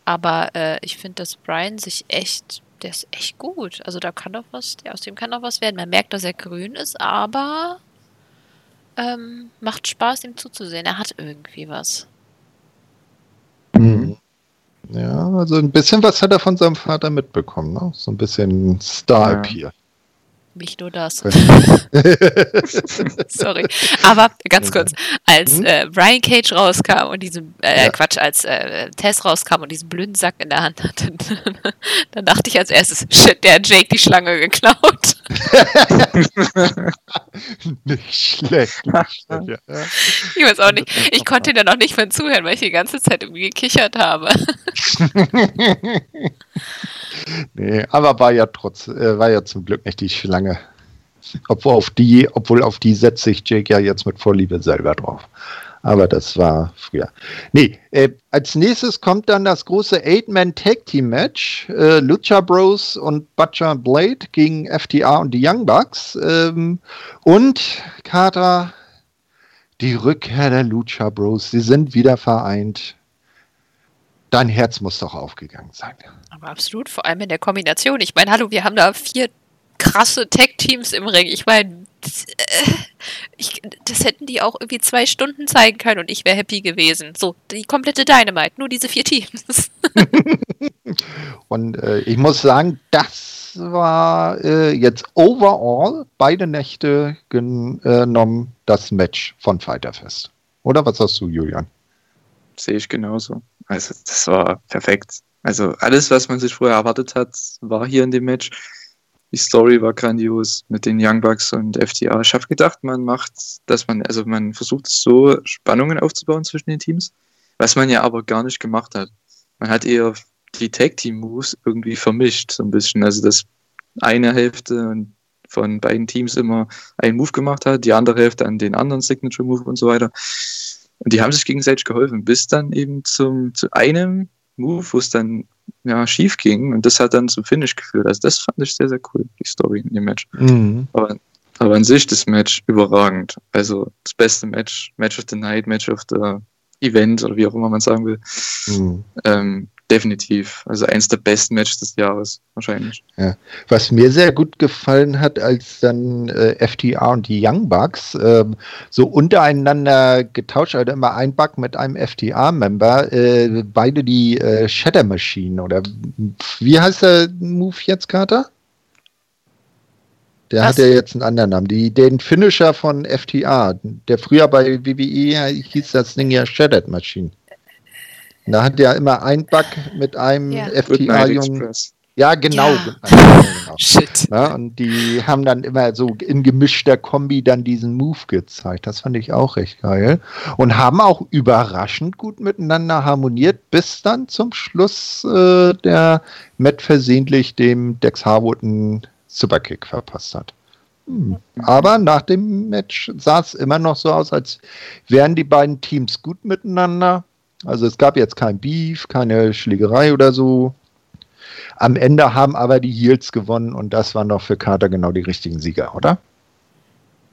Aber äh, ich finde, dass Brian sich echt, der ist echt gut. Also da kann doch was, aus dem kann doch was werden. Man merkt, dass er grün ist, aber ähm, macht Spaß, ihm zuzusehen. Er hat irgendwie was. Mhm. Ja, also ein bisschen was hat er von seinem Vater mitbekommen, ne? So ein bisschen Star-Appeal. Nicht nur das. Sorry. Aber ganz kurz, als hm? äh, Brian Cage rauskam und diesen, äh, ja. Quatsch, als äh, Tess rauskam und diesen blöden Sack in der Hand hatte, dann dachte ich als erstes, shit, der hat Jake die Schlange geklaut. nicht schlecht. Nicht schlecht ja. Ich weiß auch nicht. Ich konnte da noch nicht mehr zuhören, weil ich die ganze Zeit irgendwie gekichert habe. Nee, aber war ja trotz, äh, war ja zum Glück nicht die Schlange. Obwohl auf die, obwohl auf die setzt sich Jake ja jetzt mit Vorliebe selber drauf. Aber das war früher. Nee, äh, als nächstes kommt dann das große Eight-Man-Tag-Team-Match. Äh, Lucha Bros und Butcher Blade gegen FTA und die Young Bucks. Ähm, und Carter, die Rückkehr der Lucha Bros. Sie sind wieder vereint. Dein Herz muss doch aufgegangen sein. Aber absolut, vor allem in der Kombination. Ich meine, hallo, wir haben da vier krasse Tech-Teams im Ring. Ich meine, das, äh, das hätten die auch irgendwie zwei Stunden zeigen können und ich wäre happy gewesen. So, die komplette Dynamite, nur diese vier Teams. und äh, ich muss sagen, das war äh, jetzt overall beide Nächte genommen das Match von Fighterfest. Oder was sagst du, Julian? Sehe ich genauso. Also, das war perfekt. Also, alles, was man sich vorher erwartet hat, war hier in dem Match. Die Story war grandios mit den Young Bucks und FTA. Ich habe gedacht, man macht, dass man, also man versucht so Spannungen aufzubauen zwischen den Teams, was man ja aber gar nicht gemacht hat. Man hat eher die Tag Team Moves irgendwie vermischt, so ein bisschen. Also, dass eine Hälfte von beiden Teams immer einen Move gemacht hat, die andere Hälfte an den anderen Signature Move und so weiter. Und die haben sich gegenseitig geholfen, bis dann eben zum, zu einem Move, wo es dann ja, schief ging. Und das hat dann zum Finish geführt. Also das fand ich sehr, sehr cool, die Story in dem Match. Mhm. Aber, aber an sich das Match überragend. Also das beste Match, Match of the Night, Match of the Event oder wie auch immer man sagen will. Mhm. Ähm, definitiv. Also eins der besten Matches des Jahres, wahrscheinlich. Ja. Was mir sehr gut gefallen hat, als dann äh, FTA und die Young Bucks äh, so untereinander getauscht, also immer ein Bug mit einem FTA-Member, äh, beide die äh, Shatter Machine oder wie heißt der Move jetzt, Carter? Der Was? hat ja jetzt einen anderen Namen. Die, den Finisher von FTA, der früher bei WWE hieß das Ding ja Shattered Machine. Da hat er immer ein Bug mit einem ja. FTA-Jungen. Ja, genau. Ja. genau. Shit. Ja, und die haben dann immer so in gemischter Kombi dann diesen Move gezeigt. Das fand ich auch recht geil. Und haben auch überraschend gut miteinander harmoniert, bis dann zum Schluss äh, der Matt versehentlich dem Dex Harwood einen Superkick verpasst hat. Hm. Aber nach dem Match sah es immer noch so aus, als wären die beiden Teams gut miteinander. Also es gab jetzt kein Beef, keine Schlägerei oder so. Am Ende haben aber die Heels gewonnen und das waren doch für Carter genau die richtigen Sieger, oder?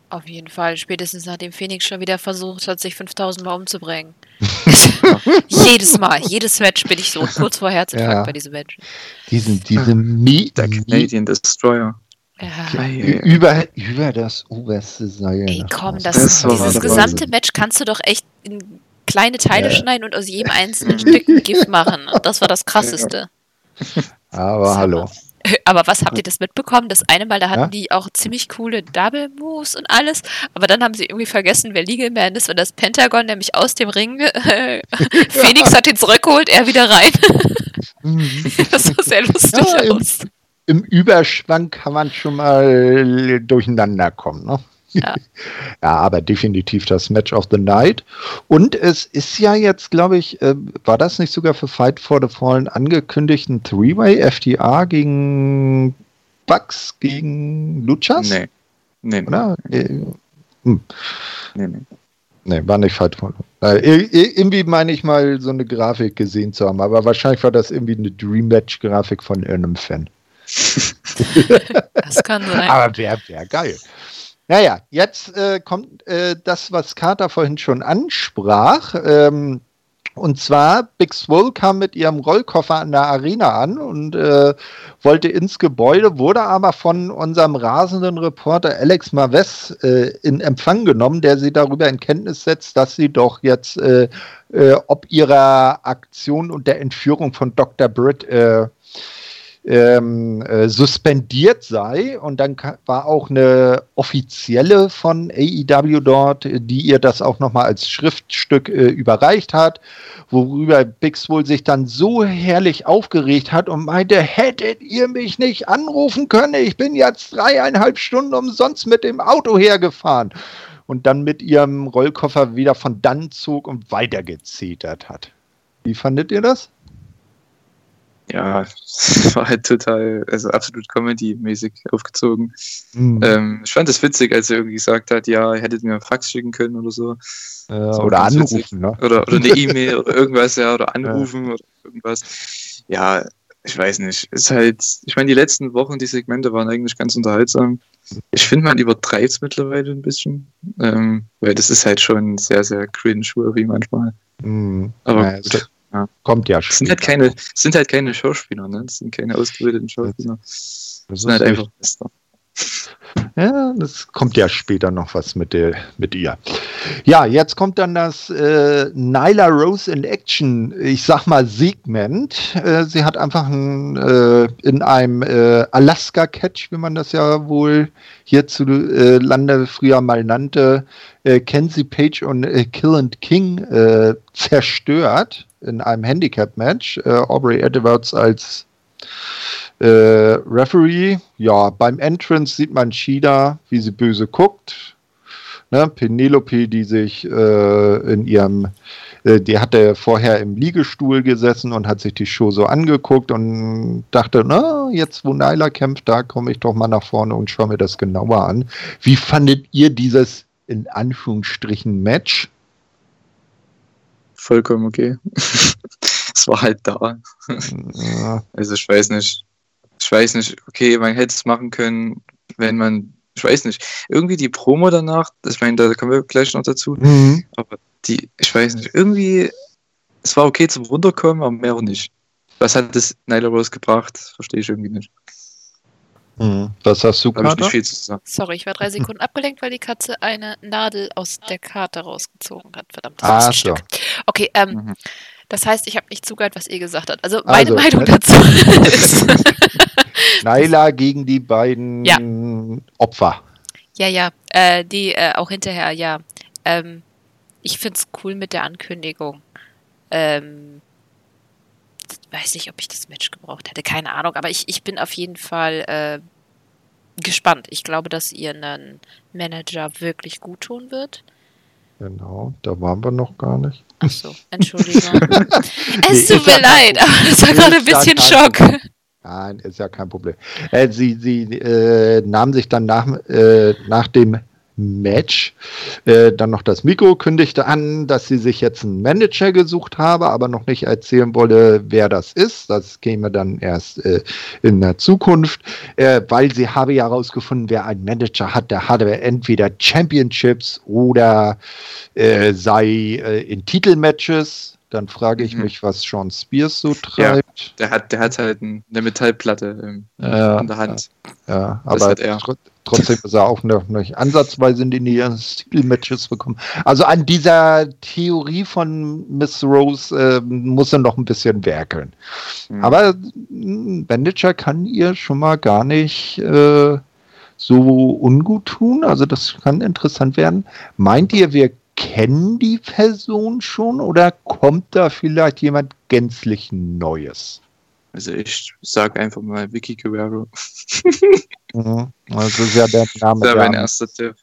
Auf jeden Fall. Spätestens nachdem Phoenix schon wieder versucht hat, sich 5000 Mal umzubringen. Jedes Mal, jedes Match bin ich so kurz vor Herzinfarkt ja. bei diesem Match. Diesen, diese Mi Der Canadian Destroyer. Ja. Über, über das oberste Seil. Ey, komm, das, das dieses gesamte Match kannst du doch echt in kleine Teile ja. schneiden und aus jedem einzelnen Stück ein GIF machen. Und das war das Krasseste. Aber hallo. Aber was habt ihr das mitbekommen? Das eine Mal, da hatten ja? die auch ziemlich coole Double Moves und alles, aber dann haben sie irgendwie vergessen, wer Legal Man ist und das Pentagon nämlich aus dem Ring. Äh, Phoenix hat ihn zurückgeholt, er wieder rein. Mhm. das sah sehr lustig ja, aus. Im, Im Überschwang kann man schon mal durcheinander kommen, ne? Ja. ja, aber definitiv das Match of the Night. Und es ist ja jetzt, glaube ich, äh, war das nicht sogar für Fight for the Fallen angekündigt, ein Three-Way FTA gegen Bucks gegen Luchas? Nee. Nee. Oder? Nee. Äh, hm. Nee, nee. Nee, war nicht Fight for the Irgendwie meine ich mal so eine Grafik gesehen zu haben, aber wahrscheinlich war das irgendwie eine Dream Match-Grafik von irgendeinem Fan. das kann sein. Aber wäre wär geil. Naja, jetzt äh, kommt äh, das, was Carter vorhin schon ansprach. Ähm, und zwar, Big Swole kam mit ihrem Rollkoffer an der Arena an und äh, wollte ins Gebäude, wurde aber von unserem rasenden Reporter Alex Maves äh, in Empfang genommen, der sie darüber in Kenntnis setzt, dass sie doch jetzt äh, äh ob ihrer Aktion und der Entführung von Dr. Britt ähm, äh, suspendiert sei. Und dann war auch eine offizielle von AEW dort, die ihr das auch nochmal als Schriftstück äh, überreicht hat, worüber Big Swole sich dann so herrlich aufgeregt hat und meinte, hättet ihr mich nicht anrufen können, ich bin jetzt dreieinhalb Stunden umsonst mit dem Auto hergefahren. Und dann mit ihrem Rollkoffer wieder von dann zog und weitergezetert hat. Wie fandet ihr das? Ja, es war halt total, also absolut Comedy-mäßig aufgezogen. Mhm. Ähm, ich fand es witzig, als er irgendwie gesagt hat, ja, ihr hättet mir einen Fax schicken können oder so. Äh, oder anrufen, ne? Oder, oder eine E-Mail oder irgendwas, ja, oder anrufen ja. oder irgendwas. Ja, ich weiß nicht. Ist halt, ich meine, die letzten Wochen, die Segmente waren eigentlich ganz unterhaltsam. Ich finde, man übertreibt es mittlerweile ein bisschen, ähm, weil das ist halt schon sehr, sehr cringe-worthy manchmal. Mhm. Aber ja, ja. Kommt ja schon. Sind halt keine, sind halt keine Schauspieler, ne? Das sind keine ausgebildeten Schauspieler. Das, das sind halt einfach Bester. Ja, das kommt ja später noch was mit, der, mit ihr. Ja, jetzt kommt dann das äh, Nyla Rose in Action, ich sag mal Segment. Äh, sie hat einfach ein, äh, in einem äh, Alaska-Catch, wie man das ja wohl hierzulande früher mal nannte, äh, Kenzie Page und äh, Kill and King zerstört in einem Handicap-Match. Aubrey Edwards als äh, Referee, ja, beim Entrance sieht man Shida, wie sie böse guckt. Ne, Penelope, die sich äh, in ihrem, äh, die hatte vorher im Liegestuhl gesessen und hat sich die Show so angeguckt und dachte, na, jetzt wo Nyla kämpft, da komme ich doch mal nach vorne und schaue mir das genauer an. Wie fandet ihr dieses in Anführungsstrichen Match? Vollkommen okay. es war halt da. Ja. Also ich weiß nicht ich weiß nicht, okay, man hätte es machen können, wenn man, ich weiß nicht, irgendwie die Promo danach, ich meine, da kommen wir gleich noch dazu, mhm. aber die, ich weiß nicht, irgendwie, es war okay zum Runterkommen, aber mehr auch nicht. Was hat das Nyla Rose gebracht? Verstehe ich irgendwie nicht. Mhm. Was hast du? Ich Sorry, ich war drei Sekunden abgelenkt, weil die Katze eine Nadel aus der Karte rausgezogen hat. Verdammt, das ah, ist ein so. Okay, ähm, mhm. Das heißt, ich habe nicht zugehört, was ihr gesagt habt. Also meine also, Meinung dazu ist... Naila gegen die beiden ja. Opfer. Ja, ja, äh, die äh, auch hinterher, ja. Ähm, ich finde es cool mit der Ankündigung. Ähm, weiß nicht, ob ich das Match gebraucht hätte, keine Ahnung, aber ich, ich bin auf jeden Fall äh, gespannt. Ich glaube, dass ihr einen Manager wirklich gut tun wird. Genau, da waren wir noch gar nicht. Ach so, Entschuldigung. es tut mir leid, aber das war gerade ein bisschen Schock. Nein, ist ja kein Problem. Äh, sie sie äh, nahm sich dann nach, äh, nach dem Match äh, dann noch das Mikro, kündigte an, dass sie sich jetzt einen Manager gesucht habe, aber noch nicht erzählen wolle, wer das ist. Das käme dann erst äh, in der Zukunft, äh, weil sie habe ja herausgefunden, wer einen Manager hat, der hatte entweder Championships oder sei in Titelmatches dann frage ich mhm. mich, was Sean Spears so treibt. Ja, der hat, der hat halt eine Metallplatte ähm, ja, in der Hand. Ja, aber tr trotzdem ist er auch noch nicht ansatzweise in die Stil-Matches bekommen. Also an dieser Theorie von Miss Rose äh, muss er noch ein bisschen werkeln. Mhm. Aber Bandager kann ihr schon mal gar nicht äh, so ungut tun. Also das kann interessant werden. Meint ihr, wir kennen die Person schon oder kommt da vielleicht jemand gänzlich Neues? Also ich sage einfach mal Vicky Guerrero. mhm. Also ist ja der Name. Das wäre mein erster Tipp.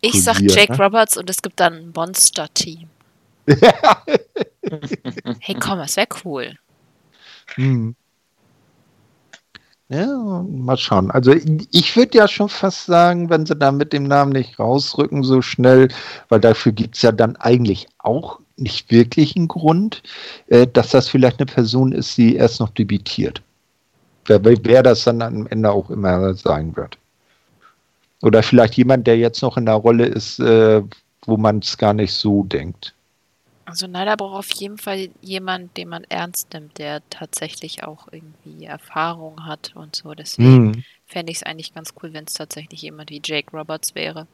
Ich sag Jake ne? Roberts und es gibt dann ein Monster-Team. hey komm, das wäre cool. Hm. Ja, mal schauen. Also ich würde ja schon fast sagen, wenn sie da mit dem Namen nicht rausrücken so schnell, weil dafür gibt es ja dann eigentlich auch nicht wirklich einen Grund, äh, dass das vielleicht eine Person ist, die erst noch debütiert. Wer, das dann am Ende auch immer sein wird. Oder vielleicht jemand, der jetzt noch in der Rolle ist, äh, wo man es gar nicht so denkt. Also Neider braucht auf jeden Fall jemand, den man ernst nimmt, der tatsächlich auch irgendwie Erfahrung hat und so. Deswegen mhm. fände ich es eigentlich ganz cool, wenn es tatsächlich jemand wie Jake Roberts wäre.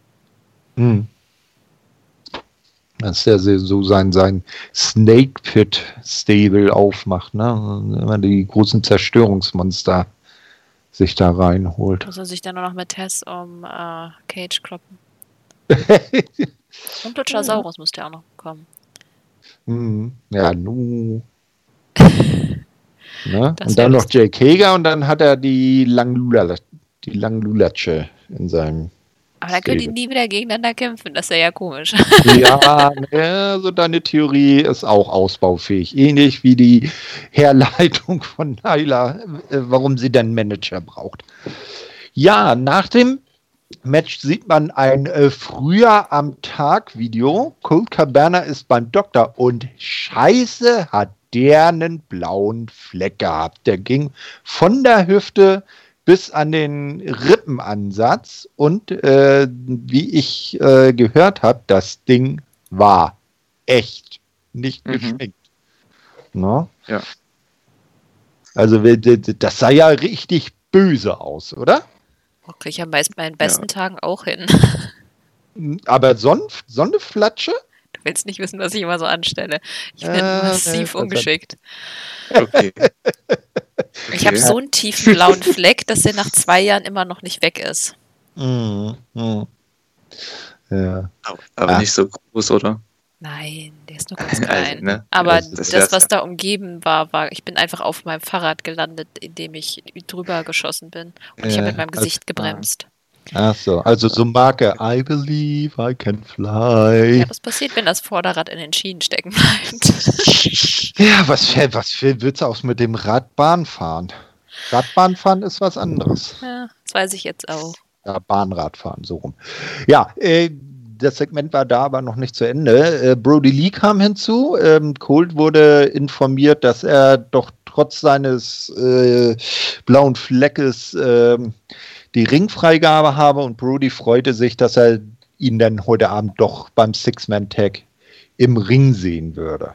Mhm. Dass er so sein, sein Snake Pit Stable aufmacht, ne? Immer die großen Zerstörungsmonster sich da reinholt. Muss er sich dann nur noch mit Tess um äh, Cage kloppen. Und Luchasaurus ja. müsste auch noch kommen. Hm, ja, nu. ne? Und dann noch Jake Hager und dann hat er die Langlulatsche in seinem aber dann können die nie wieder gegeneinander kämpfen, das ist ja komisch. Ja, also deine Theorie ist auch ausbaufähig. Ähnlich wie die Herleitung von Nyla, äh, warum sie denn Manager braucht. Ja, nach dem Match sieht man ein äh, früher am Tag Video. Colt Cabana ist beim Doktor und scheiße hat der einen blauen Fleck gehabt. Der ging von der Hüfte bis an den Rippenansatz und äh, wie ich äh, gehört habe, das Ding war echt, nicht mhm. geschminkt. No? Ja. Also das sah ja richtig böse aus, oder? Okay, ich habe meinen besten ja. Tagen auch hin. Aber Sonn Sonneflatsche? Willst nicht wissen, was ich immer so anstelle. Ich bin äh, massiv äh, ungeschickt. Okay. Ich habe so einen tiefen blauen Fleck, dass der nach zwei Jahren immer noch nicht weg ist. Mm, mm. Ja. Aber, ah. nicht so groß, oder? Nein, der ist nur ganz klein. Also, ne? Aber das, das, das was ja. da umgeben war, war, ich bin einfach auf meinem Fahrrad gelandet, indem ich drüber geschossen bin. Und ja, ich habe mit meinem Gesicht gebremst. Ach so, also so Marke I believe I can fly. Ja, was passiert, wenn das Vorderrad in den Schienen stecken bleibt? ja, was, was willst du auch mit dem Radbahn fahren? Radbahn fahren ist was anderes. Ja, das weiß ich jetzt auch. Ja, Bahnradfahren, so rum. Ja, äh, das Segment war da aber noch nicht zu Ende. Äh, Brody Lee kam hinzu. Ähm, Colt wurde informiert, dass er doch trotz seines äh, blauen Fleckes ähm, die Ringfreigabe habe und Brody freute sich, dass er ihn dann heute Abend doch beim Six-Man-Tag im Ring sehen würde.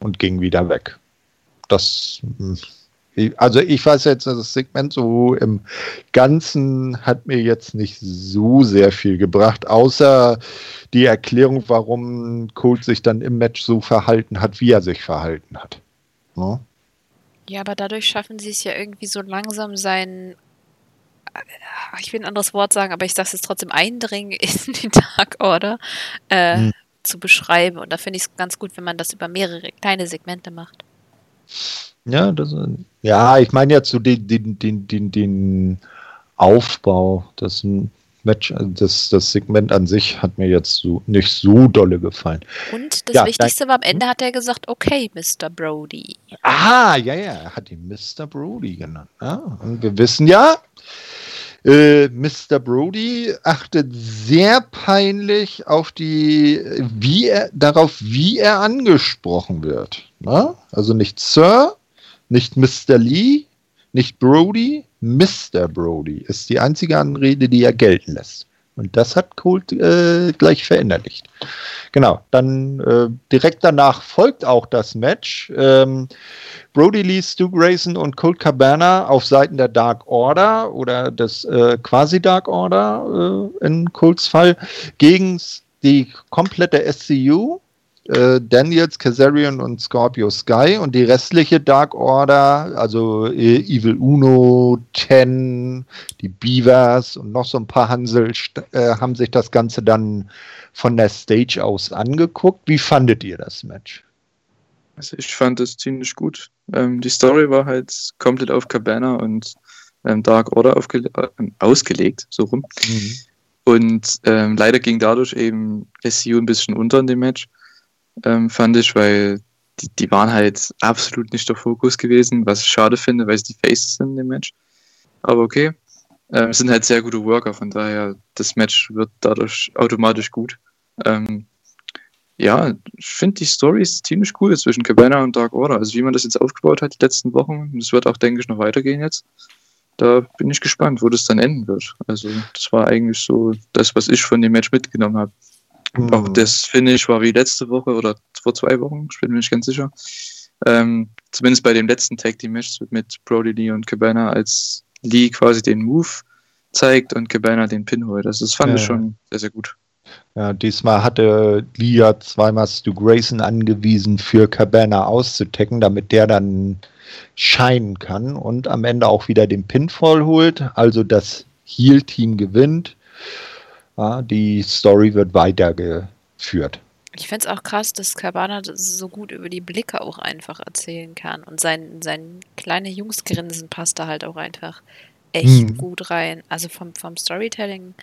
Und ging wieder weg. Das, hm, also ich weiß jetzt, das Segment so im Ganzen hat mir jetzt nicht so sehr viel gebracht, außer die Erklärung, warum Colt sich dann im Match so verhalten hat, wie er sich verhalten hat. Ne? Ja, aber dadurch schaffen sie es ja irgendwie so langsam, seinen ich will ein anderes Wort sagen, aber ich sage es jetzt trotzdem, Eindringen in die Dark Order äh, hm. zu beschreiben. Und da finde ich es ganz gut, wenn man das über mehrere kleine Segmente macht. Ja, das, ja ich meine jetzt so den, den, den, den, den Aufbau, das Match, das, das Segment an sich hat mir jetzt so nicht so dolle gefallen. Und das ja, Wichtigste war am Ende hat er gesagt, okay, Mr. Brody. Ah, ja, ja, er hat ihn Mr. Brody genannt. Ja, und wir wissen ja, äh, Mr. Brody achtet sehr peinlich auf die, wie er, darauf, wie er angesprochen wird. Na? Also nicht Sir, nicht Mr. Lee, nicht Brody, Mr. Brody ist die einzige Anrede, die er gelten lässt. Und das hat Colt äh, gleich verinnerlicht. Genau, dann äh, direkt danach folgt auch das Match. Ähm, Brody Lee, Stu Grayson und Colt Cabana auf Seiten der Dark Order oder des äh, quasi Dark Order äh, in Colts Fall gegen die komplette SCU äh, Daniels, Kazarian und Scorpio Sky und die restliche Dark Order, also äh, Evil Uno, Ten, die Beavers und noch so ein paar Hansel äh, haben sich das Ganze dann von der Stage aus angeguckt. Wie fandet ihr das Match? Also ich fand es ziemlich gut. Ähm, die Story war halt komplett auf Cabana und ähm, Dark Order äh, ausgelegt, so rum. Mhm. Und ähm, leider ging dadurch eben SCU ein bisschen unter in dem Match ähm, fand ich, weil die, die waren halt absolut nicht der Fokus gewesen, was ich schade finde, weil es die Faces sind in dem Match. Aber okay. Ähm, sind halt sehr gute Worker, von daher das Match wird dadurch automatisch gut. Ähm, ja, ich finde die Story ziemlich cool zwischen Cabana und Dark Order. Also wie man das jetzt aufgebaut hat die letzten Wochen, das wird auch, denke ich, noch weitergehen jetzt. Da bin ich gespannt, wo das dann enden wird. Also das war eigentlich so das, was ich von dem Match mitgenommen habe. Mhm. Auch das Finish war wie letzte Woche oder vor zwei Wochen, ich bin mir nicht ganz sicher. Ähm, zumindest bei dem letzten Tag Team Match mit Brody Lee und Cabana, als Lee quasi den Move zeigt und Cabana den Pin holt. Also das fand ja. ich schon sehr, sehr gut. Ja, diesmal hatte Lia zweimal Stu Grayson angewiesen, für Cabana auszutecken, damit der dann scheinen kann und am Ende auch wieder den Pinfall holt. Also das Heal-Team gewinnt. Ja, die Story wird weitergeführt. Ich finde es auch krass, dass Cabana so gut über die Blicke auch einfach erzählen kann. Und sein, sein kleine Jungsgrinsen passt da halt auch einfach echt mhm. gut rein. Also vom, vom Storytelling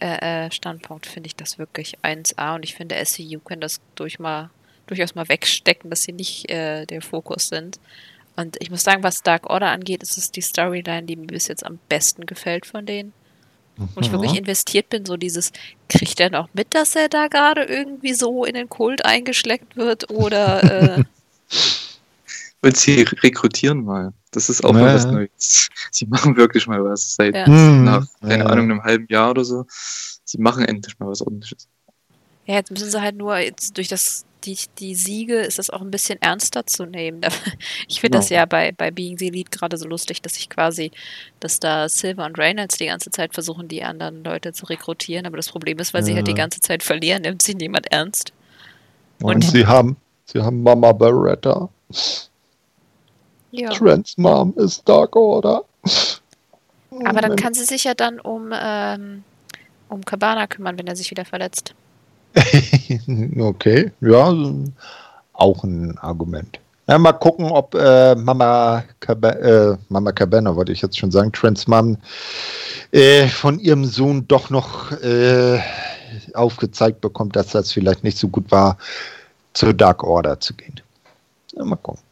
äh, äh, Standpunkt finde ich das wirklich 1A und ich finde, SCU können das durch mal, durchaus mal wegstecken, dass sie nicht äh, der Fokus sind. Und ich muss sagen, was Dark Order angeht, ist es die Storyline, die mir bis jetzt am besten gefällt von denen. Wo ich wirklich investiert bin, so dieses, kriegt er noch mit, dass er da gerade irgendwie so in den Kult eingeschleckt wird oder äh, Und sie rekrutieren mal. Das ist auch ja. mal was Neues. Sie machen wirklich mal was seit ja. nach, keine. Ahnung, einem halben Jahr oder so. Sie machen endlich mal was ordentliches. Ja, jetzt müssen sie halt nur jetzt durch das die, die Siege ist das auch ein bisschen ernster zu nehmen. Ich finde genau. das ja bei, bei Being the Elite gerade so lustig, dass ich quasi, dass da Silver und Reynolds die ganze Zeit versuchen, die anderen Leute zu rekrutieren, aber das Problem ist, weil ja. sie halt die ganze Zeit verlieren, nimmt sie niemand ernst. Und, und sie haben, sie haben Mama Beretta. Ja. Trans Mom ist Dark Order. Aber dann kann sie sich ja dann um, ähm, um Cabana kümmern, wenn er sich wieder verletzt. okay, ja, auch ein Argument. Ja, mal gucken, ob äh, Mama, Cab äh, Mama Cabana, wollte ich jetzt schon sagen, Trans Mom, äh, von ihrem Sohn doch noch äh, aufgezeigt bekommt, dass das vielleicht nicht so gut war, zur Dark Order zu gehen. Ja, mal gucken.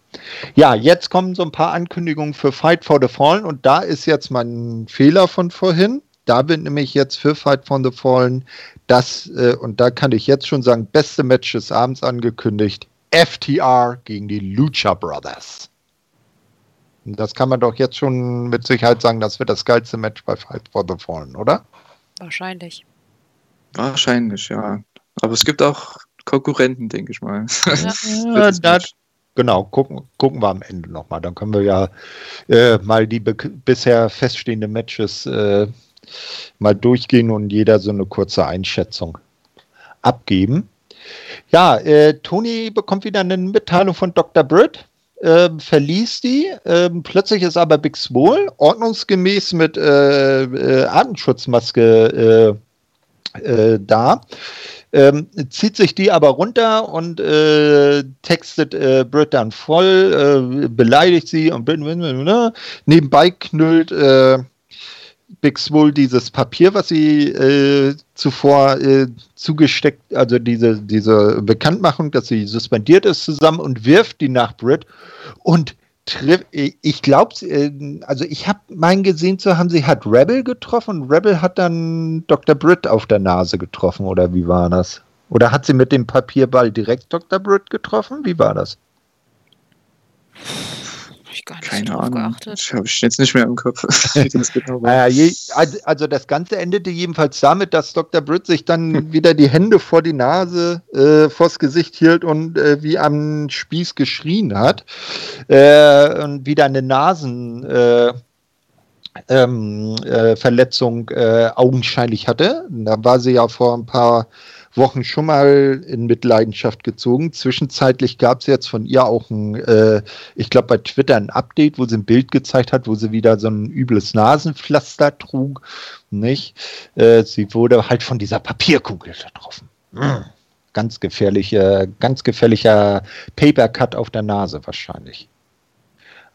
Ja, jetzt kommen so ein paar Ankündigungen für Fight for the Fallen und da ist jetzt mein Fehler von vorhin. Da wird nämlich jetzt für Fight for the Fallen das, äh, und da kann ich jetzt schon sagen, beste Match des Abends angekündigt. FTR gegen die Lucha Brothers. Und das kann man doch jetzt schon mit Sicherheit sagen, das wird das geilste Match bei Fight for the Fallen, oder? Wahrscheinlich. Wahrscheinlich, ja. Aber es gibt auch Konkurrenten, denke ich mal. Ja. ja, Genau, gucken, gucken wir am Ende nochmal. Dann können wir ja äh, mal die bisher feststehenden Matches äh, mal durchgehen und jeder so eine kurze Einschätzung abgeben. Ja, äh, Tony bekommt wieder eine Mitteilung von Dr. Britt. Äh, verließ die. Äh, plötzlich ist aber Big Swole ordnungsgemäß mit äh, äh, Atemschutzmaske äh, da ähm, zieht sich die aber runter und äh, textet äh, Britt dann voll, äh, beleidigt sie und ne? nebenbei knüllt Big Swole dieses Papier, was sie äh, zuvor äh, zugesteckt, also diese, diese Bekanntmachung, dass sie suspendiert ist, zusammen und wirft die nach Britt und ich glaube, äh, also ich habe meinen gesehen zu haben, sie hat Rebel getroffen und Rebel hat dann Dr. Britt auf der Nase getroffen oder wie war das? Oder hat sie mit dem Papierball direkt Dr. Britt getroffen? Wie war das? Ich gar nicht Keine so Ahnung. geachtet. Das habe ich jetzt nicht mehr im Kopf. das genau naja, je, also das Ganze endete jedenfalls damit, dass Dr. Britt sich dann wieder die Hände vor die Nase, äh, vors Gesicht hielt und äh, wie am Spieß geschrien hat. Äh, und wieder eine Nasen. Äh, ähm, äh, Verletzung äh, augenscheinlich hatte. Da war sie ja vor ein paar Wochen schon mal in Mitleidenschaft gezogen. Zwischenzeitlich gab es jetzt von ihr auch ein, äh, ich glaube bei Twitter ein Update, wo sie ein Bild gezeigt hat, wo sie wieder so ein übles Nasenpflaster trug. Nicht? Äh, sie wurde halt von dieser Papierkugel getroffen. Mhm. Ganz gefährlicher, ganz gefährlicher Papercut auf der Nase wahrscheinlich.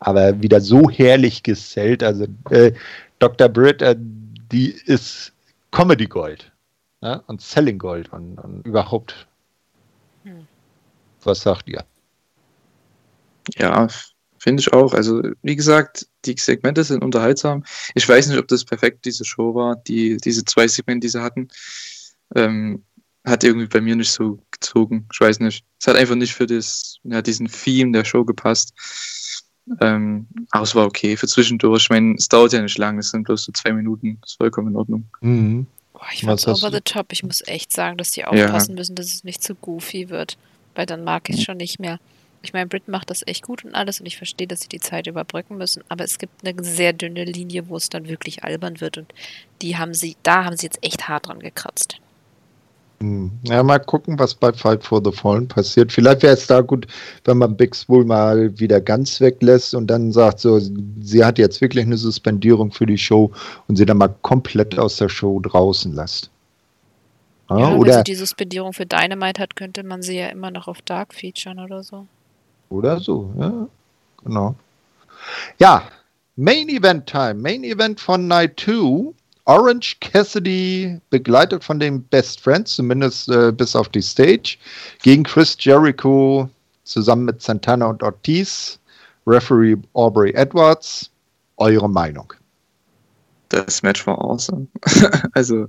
Aber wieder so herrlich gesellt. Also äh, Dr. Britt, äh, die ist Comedy Gold ne? und Selling Gold und, und überhaupt. Hm. Was sagt ihr? Ja, finde ich auch. Also, wie gesagt, die Segmente sind unterhaltsam. Ich weiß nicht, ob das perfekt diese Show war, die, diese zwei Segmente, die sie hatten. Ähm, hat irgendwie bei mir nicht so gezogen. Ich weiß nicht. Es hat einfach nicht für das, ja, diesen Theme der Show gepasst. Ähm, aber es war okay für zwischendurch. Ich meine, es dauert ja nicht lang, es sind bloß so zwei Minuten. Das ist vollkommen in Ordnung. Mhm. Boah, ich fand's over the top. Ich muss echt sagen, dass die aufpassen ja. müssen, dass es nicht zu goofy wird. Weil dann mag ich es schon nicht mehr. Ich meine, Brit macht das echt gut und alles und ich verstehe, dass sie die Zeit überbrücken müssen, aber es gibt eine sehr dünne Linie, wo es dann wirklich albern wird und die haben sie, da haben sie jetzt echt hart dran gekratzt. Hm. Ja, mal gucken, was bei Fight for the Fallen passiert. Vielleicht wäre es da gut, wenn man Big Spool mal wieder ganz weglässt und dann sagt so, sie hat jetzt wirklich eine Suspendierung für die Show und sie dann mal komplett aus der Show draußen lässt. Ja, ja, oder wenn sie die Suspendierung für Dynamite hat, könnte man sie ja immer noch auf Dark featuren oder so. Oder so, ja. Genau. Ja, Main Event Time. Main Event von Night 2. Orange Cassidy, begleitet von den Best Friends, zumindest äh, bis auf die Stage, gegen Chris Jericho zusammen mit Santana und Ortiz, Referee Aubrey Edwards. Eure Meinung? Das Match war awesome. also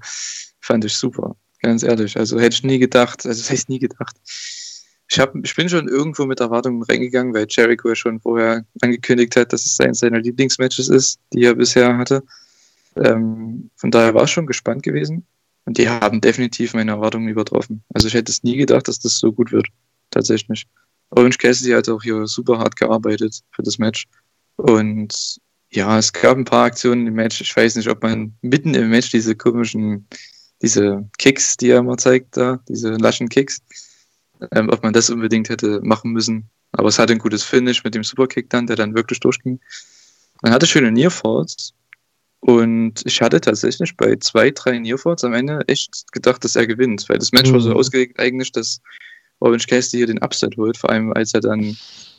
fand ich super, ganz ehrlich. Also hätte ich nie gedacht, also das heißt nie gedacht. Ich, hab, ich bin schon irgendwo mit Erwartungen reingegangen, weil Jericho ja schon vorher angekündigt hat, dass es eines seiner Lieblingsmatches ist, die er bisher hatte. Ähm, von daher war ich schon gespannt gewesen. Und die haben definitiv meine Erwartungen übertroffen. Also ich hätte es nie gedacht, dass das so gut wird. Tatsächlich. Orange Cassidy hat auch hier super hart gearbeitet für das Match. Und ja, es gab ein paar Aktionen im Match. Ich weiß nicht, ob man mitten im Match diese komischen, diese Kicks, die er immer zeigt da, diese laschen Kicks, ähm, ob man das unbedingt hätte machen müssen. Aber es hatte ein gutes Finish mit dem Superkick dann, der dann wirklich durchging. Man hatte schöne Nearfalls, und ich hatte tatsächlich bei zwei, drei Nearforts am Ende echt gedacht, dass er gewinnt, weil das Match mhm. war so mhm. ausgelegt eigentlich, dass Orange Cassidy hier den Upset holt, vor allem als er dann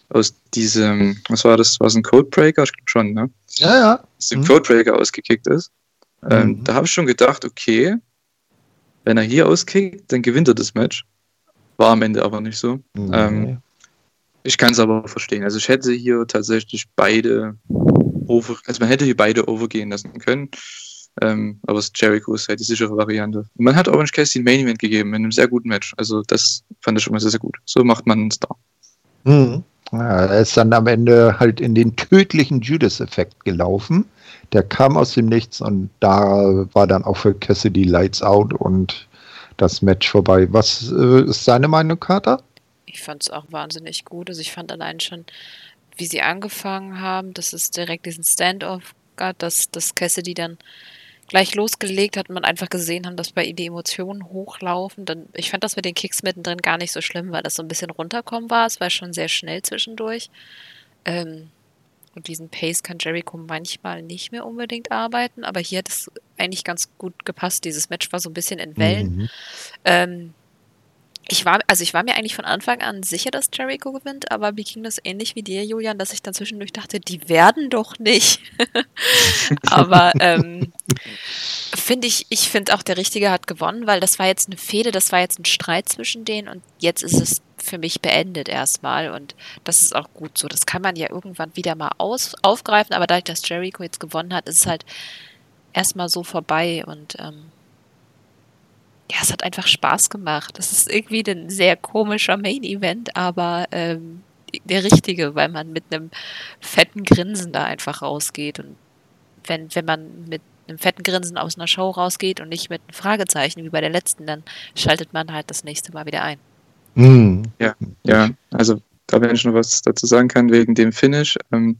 aus diesem, was war das, war es ein Codebreaker? Ich glaube schon, ne? Ja, ja. Aus dem mhm. Codebreaker ausgekickt ist. Ähm, mhm. Da habe ich schon gedacht, okay, wenn er hier auskickt, dann gewinnt er das Match. War am Ende aber nicht so. Mhm. Ähm, ich kann es aber verstehen. Also ich hätte hier tatsächlich beide over, also man hätte hier beide overgehen lassen können. Ähm, aber Jericho ist halt die sichere Variante. Und man hat Orange Cassidy ein Main Event gegeben in einem sehr guten Match. Also das fand ich schon mal sehr, sehr gut. So macht man einen Star. Mhm. Ja, er ist dann am Ende halt in den tödlichen Judas-Effekt gelaufen. Der kam aus dem Nichts und da war dann auch für Cassidy Lights Out und das Match vorbei. Was äh, ist deine Meinung, Carter? Ich fand es auch wahnsinnig gut. Also ich fand allein schon wie sie angefangen haben, dass es direkt diesen Standoff gab, dass, dass Cassidy dann gleich losgelegt hat und man einfach gesehen haben, dass bei ihm die Emotionen hochlaufen. Dann, ich fand das mit den Kicks mittendrin gar nicht so schlimm, weil das so ein bisschen runterkommen war. Es war schon sehr schnell zwischendurch. Ähm, und diesen Pace kann Jericho manchmal nicht mehr unbedingt arbeiten, aber hier hat es eigentlich ganz gut gepasst. Dieses Match war so ein bisschen in Wellen. Mhm. Ähm, ich war, also ich war mir eigentlich von Anfang an sicher, dass Jericho gewinnt, aber mir ging das ähnlich wie dir, Julian, dass ich dann zwischendurch dachte, die werden doch nicht. aber ähm, finde ich, ich finde auch der Richtige hat gewonnen, weil das war jetzt eine Fehde, das war jetzt ein Streit zwischen denen und jetzt ist es für mich beendet erstmal und das ist auch gut so. Das kann man ja irgendwann wieder mal aus, aufgreifen, aber dadurch, dass Jericho jetzt gewonnen hat, ist es halt erstmal so vorbei und ähm, ja, es hat einfach Spaß gemacht. Das ist irgendwie ein sehr komischer Main-Event, aber ähm, der richtige, weil man mit einem fetten Grinsen da einfach rausgeht. Und wenn, wenn man mit einem fetten Grinsen aus einer Show rausgeht und nicht mit einem Fragezeichen wie bei der letzten, dann schaltet man halt das nächste Mal wieder ein. Mhm. Ja, ja, also da wenn ich noch was dazu sagen kann, wegen dem Finish. Ähm,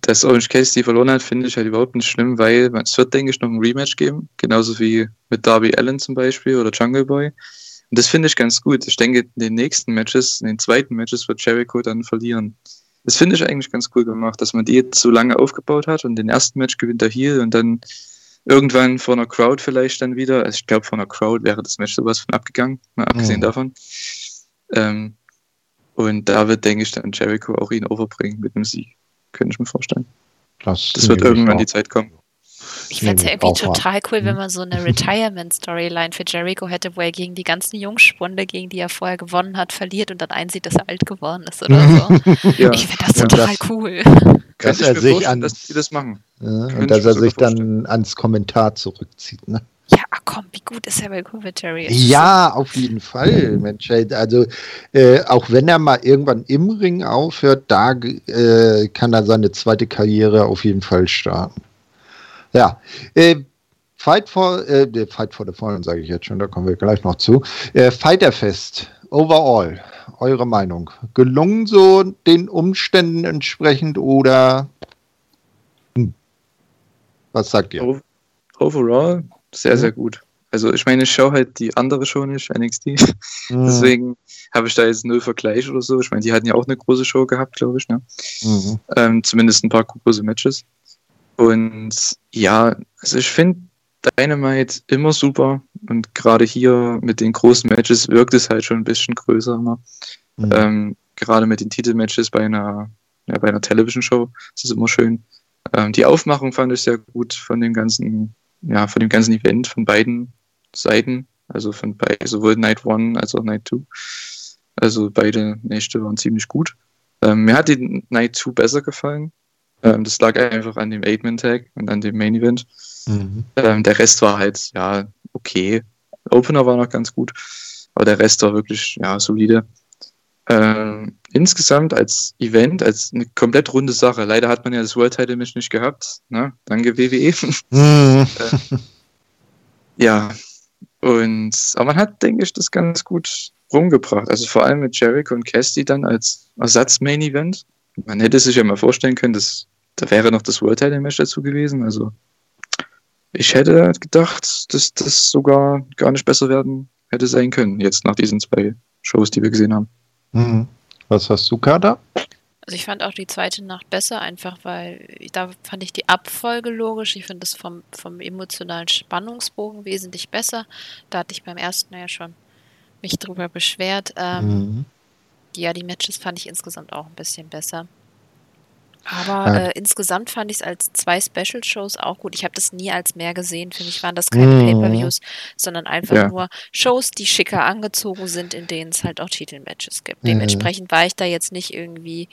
dass Orange Cassidy verloren hat, finde ich halt überhaupt nicht schlimm, weil es wird, denke ich, noch ein Rematch geben. Genauso wie mit Darby Allen zum Beispiel oder Jungle Boy. Und das finde ich ganz gut. Ich denke, in den nächsten Matches, in den zweiten Matches wird Jericho dann verlieren. Das finde ich eigentlich ganz cool gemacht, dass man die jetzt so lange aufgebaut hat und den ersten Match gewinnt er hier und dann irgendwann vor einer Crowd vielleicht dann wieder. Also ich glaube, vor einer Crowd wäre das Match sowas von abgegangen, mal abgesehen mhm. davon. Ähm, und da wird, denke ich, dann Jericho auch ihn overbringen mit einem Sieg könnte ich mir vorstellen. Das, das wird irgendwann die Zeit kommen. Ich fände es ja irgendwie total cool, wenn man so eine Retirement-Storyline für Jericho hätte, wo er gegen die ganzen Jungspunde, gegen die er vorher gewonnen hat, verliert und dann einsieht, dass er alt geworden ist oder so. ja, ich finde das ja, total das, cool. Dass er sich an, dass die das machen. Ja, und dass er sich dann ans Kommentar zurückzieht. Ne? Ja, komm, wie gut ist er bei Covetary? Ja, auf jeden Fall, Mensch. Also, äh, auch wenn er mal irgendwann im Ring aufhört, da äh, kann er seine zweite Karriere auf jeden Fall starten. Ja, äh, Fight for, äh, Fight for the Fallen, sage ich jetzt schon, da kommen wir gleich noch zu. Äh, Fighterfest, overall, eure Meinung. Gelungen so den Umständen entsprechend oder hm. was sagt ihr? Overall sehr, sehr gut. Also ich meine, ich schaue halt die andere Show nicht, NXT. Mhm. Deswegen habe ich da jetzt null Vergleich oder so. Ich meine, die hatten ja auch eine große Show gehabt, glaube ich. Ne? Mhm. Ähm, zumindest ein paar große Matches. Und ja, also ich finde Dynamite immer super. Und gerade hier mit den großen Matches wirkt es halt schon ein bisschen größer immer. Mhm. Ähm, gerade mit den Titelmatches bei einer, ja, bei einer Television-Show ist es immer schön. Ähm, die Aufmachung fand ich sehr gut von dem ganzen, ja, von dem ganzen Event, von beiden Seiten. Also von bei, sowohl Night One als auch Night Two. Also beide Nächte waren ziemlich gut. Ähm, mir hat die Night 2 besser gefallen. Ähm, das lag einfach an dem Eight-Man-Tag und an dem Main Event. Mhm. Ähm, der Rest war halt, ja, okay. Opener war noch ganz gut, aber der Rest war wirklich, ja, solide. Ähm, insgesamt als Event, als eine komplett runde Sache. Leider hat man ja das World Title Match nicht gehabt. Ne? Danke WWE. Äh, ja, und aber man hat, denke ich, das ganz gut rumgebracht. Also vor allem mit Jericho und Cassidy dann als Ersatz-Main-Event. Man hätte sich ja mal vorstellen können, dass da wäre noch das World Title Match dazu gewesen. Also ich hätte gedacht, dass das sogar gar nicht besser werden hätte sein können, jetzt nach diesen zwei Shows, die wir gesehen haben. Mhm. Was hast du, Kader? Also ich fand auch die zweite Nacht besser, einfach weil da fand ich die Abfolge logisch. Ich finde es vom, vom emotionalen Spannungsbogen wesentlich besser. Da hatte ich beim ersten ja schon mich drüber beschwert. Ähm, mhm. Ja, die Matches fand ich insgesamt auch ein bisschen besser. Aber ja. äh, insgesamt fand ich es als zwei Special-Shows auch gut. Ich habe das nie als mehr gesehen. Für mich waren das keine mhm. Pay-Per-Views, sondern einfach ja. nur Shows, die schicker angezogen sind, in denen es halt auch Titelmatches gibt. Mhm. Dementsprechend war ich da jetzt nicht irgendwie,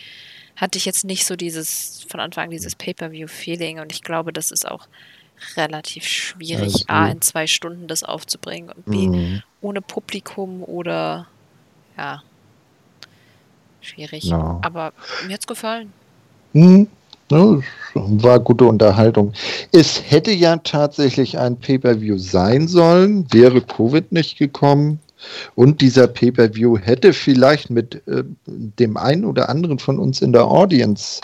hatte ich jetzt nicht so dieses, von Anfang an dieses Pay-Per-View-Feeling und ich glaube, das ist auch relativ schwierig, A, in zwei Stunden das aufzubringen und B, mhm. ohne Publikum oder ja, schwierig. No. Aber mir hat es gefallen. Hm, ne, war gute Unterhaltung. Es hätte ja tatsächlich ein Pay-per-View sein sollen, wäre Covid nicht gekommen. Und dieser Pay-per-View hätte vielleicht mit äh, dem einen oder anderen von uns in der Audience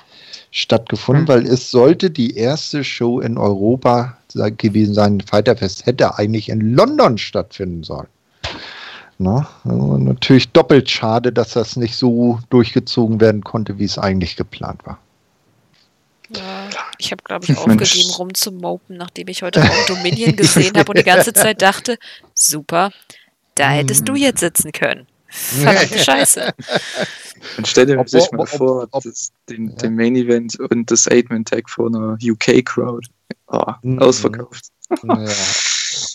stattgefunden, hm. weil es sollte die erste Show in Europa gewesen sein. Fighterfest hätte eigentlich in London stattfinden sollen. Na, also natürlich doppelt schade, dass das nicht so durchgezogen werden konnte, wie es eigentlich geplant war. Ja, ich habe, glaube ich, aufgegeben, rumzumopen, nachdem ich heute Morgen Dominion gesehen habe und die ganze Zeit dachte, super, da hättest du hm. jetzt sitzen können. Verdammte Scheiße. Und stell dir ob, sich mal ob, vor, ob, den, ja. den, Main Event und das Eight-Man-Tag vor einer UK-Crowd. Oh, mhm. Ausverkauft. Ja.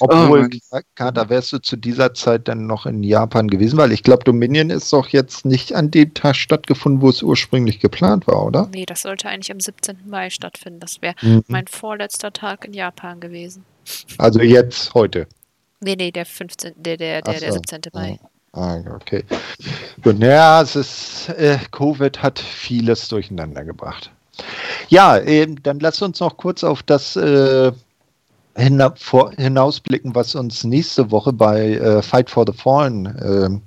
Obwohl, oh, da wärst du zu dieser Zeit dann noch in Japan gewesen, weil ich glaube, Dominion ist doch jetzt nicht an dem Tag stattgefunden, wo es ursprünglich geplant war, oder? Nee, das sollte eigentlich am 17. Mai stattfinden. Das wäre mhm. mein vorletzter Tag in Japan gewesen. Also jetzt, heute? Nee, nee, der 15., der, der, der, so. der 17. Mai. Ah, okay. Gut, naja, es ist, äh, Covid hat vieles durcheinander gebracht. Ja, äh, dann lass uns noch kurz auf das äh, hina vor, hinausblicken, was uns nächste Woche bei äh, Fight for the Fallen ähm,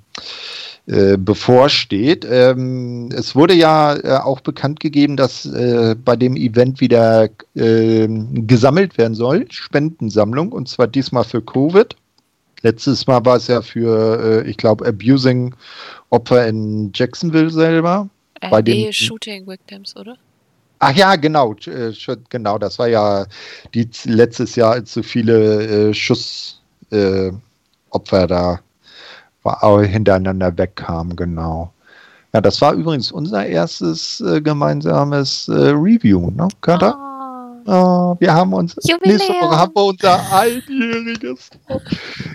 äh, bevorsteht. Ähm, es wurde ja äh, auch bekannt gegeben, dass äh, bei dem Event wieder ähm, gesammelt werden soll, Spendensammlung, und zwar diesmal für Covid. Letztes Mal war es ja für, äh, ich glaube, Abusing Opfer in Jacksonville selber. Äh, bei den Shooting Victims, oder? Ach ja, genau, äh, genau, das war ja die letztes Jahr, als so viele äh, Schussopfer äh, da war, hintereinander wegkamen, genau. Ja, das war übrigens unser erstes äh, gemeinsames Review, ne, Kater? Oh. oh. wir haben uns Jubiläum. nächste Woche haben wir unser einjähriges.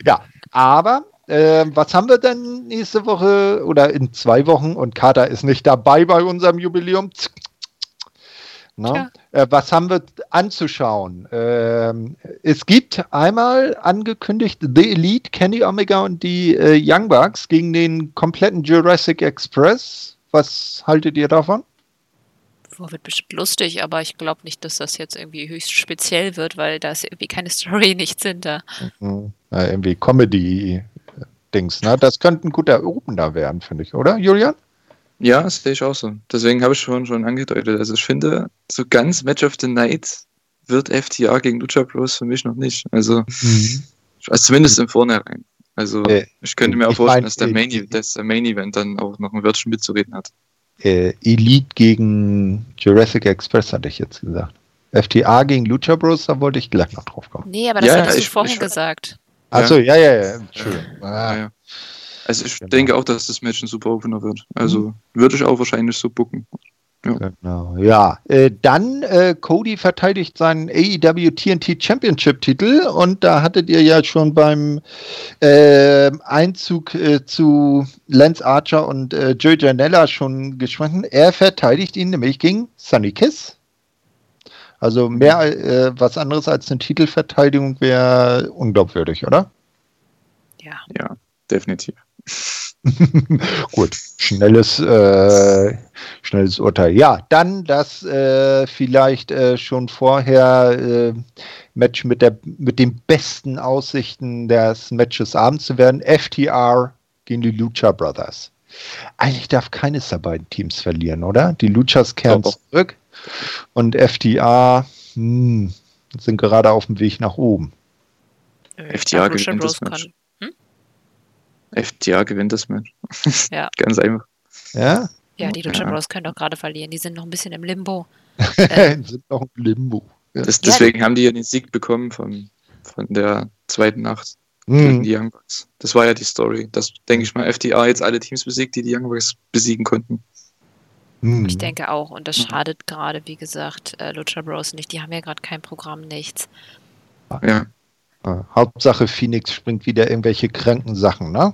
Ja, aber äh, was haben wir denn nächste Woche oder in zwei Wochen? Und Kater ist nicht dabei bei unserem Jubiläum. Ne? Äh, was haben wir anzuschauen? Ähm, es gibt einmal angekündigt The Elite, Kenny Omega und die äh, Young Bucks gegen den kompletten Jurassic Express. Was haltet ihr davon? Boah, wird bestimmt lustig, aber ich glaube nicht, dass das jetzt irgendwie höchst speziell wird, weil da ist irgendwie keine Story, nichts hinter. Mhm. Ja, irgendwie Comedy-Dings, ne? Das könnte ein guter Opener werden, finde ich, oder, Julian? Ja, das sehe ich auch so. Deswegen habe ich schon, schon angedeutet. Also ich finde, so ganz Match of the Night wird FTA gegen Lucha Bros für mich noch nicht. Also mhm. Also zumindest im Vornherein. Also äh, ich könnte mir auch vorstellen, mein, dass, der Main, äh, dass der Main Event dann auch noch ein Wörtchen mitzureden hat. Äh, Elite gegen Jurassic Express hatte ich jetzt gesagt. FTA gegen Lucha Bros, da wollte ich gleich noch drauf kommen. Nee, aber das ja, hattest du vorhin ich, gesagt. Achso, ja, ja, ja. Entschuldigung. Ah. Ja, also ich genau. denke auch, dass das Match ein super Opener wird. Also mhm. würde ich auch wahrscheinlich so bucken. Ja. Genau, ja. Äh, dann äh, Cody verteidigt seinen AEW TNT Championship Titel und da hattet ihr ja schon beim äh, Einzug äh, zu Lance Archer und äh, Joe Janella schon gesprochen. Er verteidigt ihn nämlich gegen Sunny Kiss. Also mehr äh, was anderes als eine Titelverteidigung wäre unglaubwürdig, oder? Ja. Ja, definitiv. Gut, schnelles, äh, schnelles Urteil. Ja, dann das äh, vielleicht äh, schon vorher äh, Match mit, der, mit den besten Aussichten des Matches abends zu werden. FTR gegen die Lucha Brothers. Eigentlich darf keines der beiden Teams verlieren, oder? Die Luchas kehren oh, zurück und FTR hm, sind gerade auf dem Weg nach oben. FTR gewinnt das Match. FTA gewinnt das Match. Ja. Ganz einfach. Ja? Ja, die Lucha ja. Bros können doch gerade verlieren. Die sind noch ein bisschen im Limbo. ähm, sind noch im Limbo. Ja. Das, deswegen ja. haben die ja den Sieg bekommen von, von der zweiten Nacht mhm. gegen die Young Bucks. Das war ja die Story. Das denke ich mal, FTA jetzt alle Teams besiegt, die die Young Bucks besiegen konnten. Mhm. Ich denke auch. Und das schadet gerade, wie gesagt, äh, Lucha Bros nicht. Die haben ja gerade kein Programm, nichts. Ja. Hauptsache Phoenix springt wieder irgendwelche kranken Sachen, ne?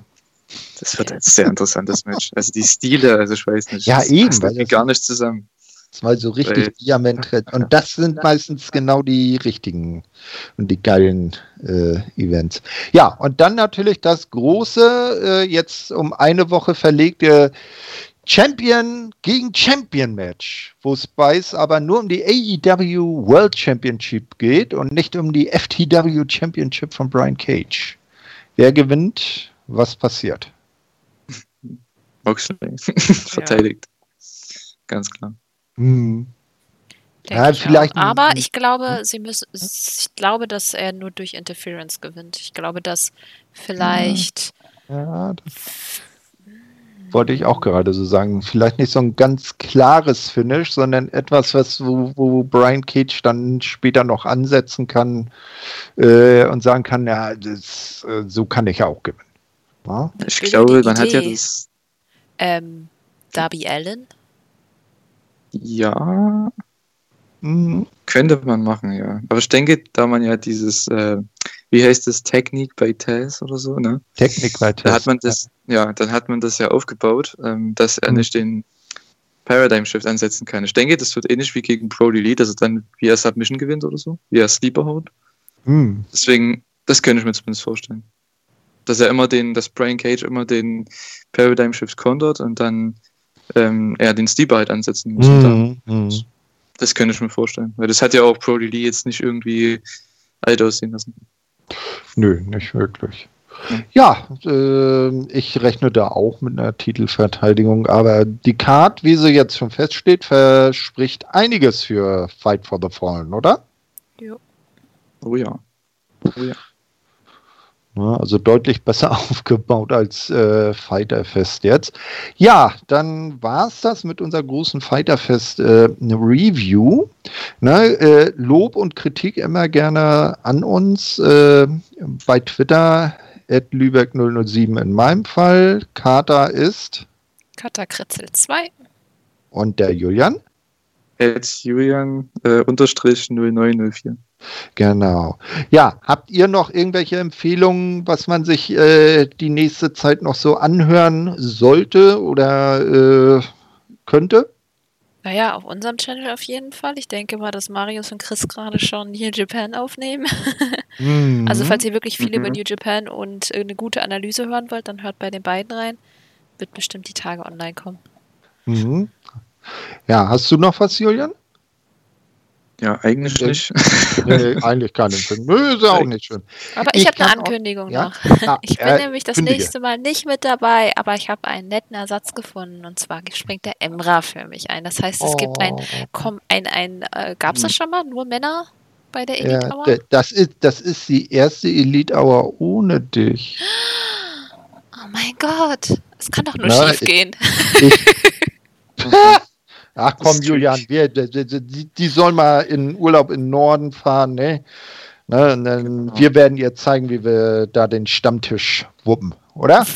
Das wird ein sehr interessantes Match. Also die Stile, also ich weiß nicht. Ja, das eben. Weil das gar nicht zusammen. Das mal so richtig weil, Diamant. Und das sind meistens genau die richtigen und die geilen äh, Events. Ja, und dann natürlich das große, äh, jetzt um eine Woche verlegte Champion gegen Champion Match, wo Spice aber nur um die AEW World Championship geht und nicht um die FTW Championship von Brian Cage. Wer gewinnt? Was passiert? Moxley verteidigt. Ganz klar. Hm. Ja, vielleicht aber ich glaube, sie müssen, ich glaube, dass er nur durch Interference gewinnt. Ich glaube, dass vielleicht ja, das wollte ich auch gerade so sagen. Vielleicht nicht so ein ganz klares Finish, sondern etwas, was wo, wo Brian Cage dann später noch ansetzen kann äh, und sagen kann, ja, das, äh, so kann ich auch gewinnen. Ja? Ich glaube, man hat ja das. Ähm, Darby Allen? Ja. Mhm. Könnte man machen, ja. Aber ich denke, da man ja dieses äh, wie heißt das, Technik bei Tess oder so, ne? Technik bei Tess. Da hat man das, ja, dann hat man das ja aufgebaut, ähm, dass er mhm. nicht den Paradigm Shift ansetzen kann. Ich denke, das wird ähnlich wie gegen Brody Lee, dass er dann via Submission gewinnt oder so, via Sleeper haut. Mhm. Deswegen, das könnte ich mir zumindest vorstellen. Dass er immer den, dass Brian Cage immer den Paradigm Shift kontert und dann ähm, er den Sleeper halt ansetzen muss. Mhm. Mhm. Das könnte ich mir vorstellen. Weil das hat ja auch Brody Lee jetzt nicht irgendwie alt aussehen lassen. Nö, nicht wirklich. Ja, äh, ich rechne da auch mit einer Titelverteidigung, aber die Card, wie sie jetzt schon feststeht, verspricht einiges für Fight for the Fallen, oder? Ja. Oh ja. Oh ja. Ja, also deutlich besser aufgebaut als äh, Fighterfest jetzt. Ja, dann war es das mit unserer großen Fighterfest äh, Review. Ne, äh, Lob und Kritik immer gerne an uns äh, bei Twitter at Lübeck007 in meinem Fall. Kata ist Kata Kritzel 2. Und der Julian? At Julian äh, unterstrich 0904. Genau. Ja, habt ihr noch irgendwelche Empfehlungen, was man sich äh, die nächste Zeit noch so anhören sollte oder äh, könnte? Naja, auf unserem Channel auf jeden Fall. Ich denke mal, dass Marius und Chris gerade schon New Japan aufnehmen. mhm. Also falls ihr wirklich viel mhm. über New Japan und eine gute Analyse hören wollt, dann hört bei den beiden rein. Wird bestimmt die Tage online kommen. Mhm. Ja, hast du noch was, Julian? Ja, eigentlich nee, nicht. Nee, eigentlich gar nicht schön. Nö, ist auch nicht schön. Aber ich, ich habe eine Ankündigung auch, noch. Ja? Ja, ich bin äh, nämlich das kündige. nächste Mal nicht mit dabei, aber ich habe einen netten Ersatz gefunden und zwar springt der Emra für mich ein. Das heißt, es oh. gibt ein, komm, ein, ein äh, gab es das hm. schon mal? Nur Männer? bei der Elite Hour? Ja, das, ist, das ist die erste Elite Hour ohne dich. Oh mein Gott, es kann doch nur Na, schief gehen. Ach komm, Julian, wir, die, die, sollen mal in Urlaub in den Norden fahren, ne? ne genau. Wir werden ihr zeigen, wie wir da den Stammtisch wuppen, oder?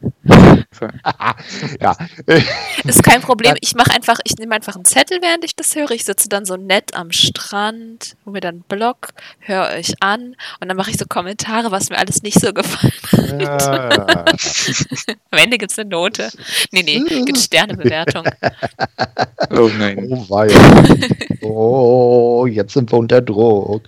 ja. Ist kein Problem. Ich mache einfach, ich nehme einfach einen Zettel, während ich das höre. Ich sitze dann so nett am Strand, hole mir dann einen Blog, höre euch an und dann mache ich so Kommentare, was mir alles nicht so gefallen hat. Ja. Am Ende gibt es eine Note. Nee, nee, gibt Sternebewertung. Oh nein. Oh, weia. oh, jetzt sind wir unter Druck.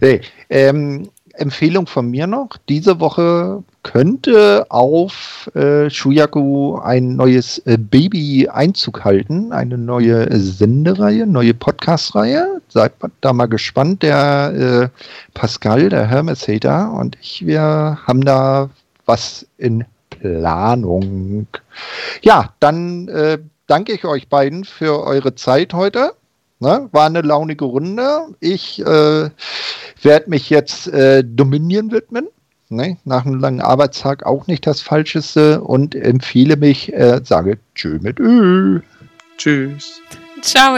Nee, ähm, Empfehlung von mir noch. Diese Woche könnte auf äh, Shuyaku ein neues äh, Baby Einzug halten, eine neue Sendereihe, neue Podcast-Reihe. Seid da mal gespannt. Der äh, Pascal, der Hermes Hater und ich, wir haben da was in Planung. Ja, dann äh, danke ich euch beiden für eure Zeit heute. Ne? War eine launige Runde. Ich äh, werde mich jetzt äh, Dominion widmen. Ne? Nach einem langen Arbeitstag auch nicht das Falscheste und empfehle mich, äh, sage Tschö mit Ö. Tschüss. Ciao.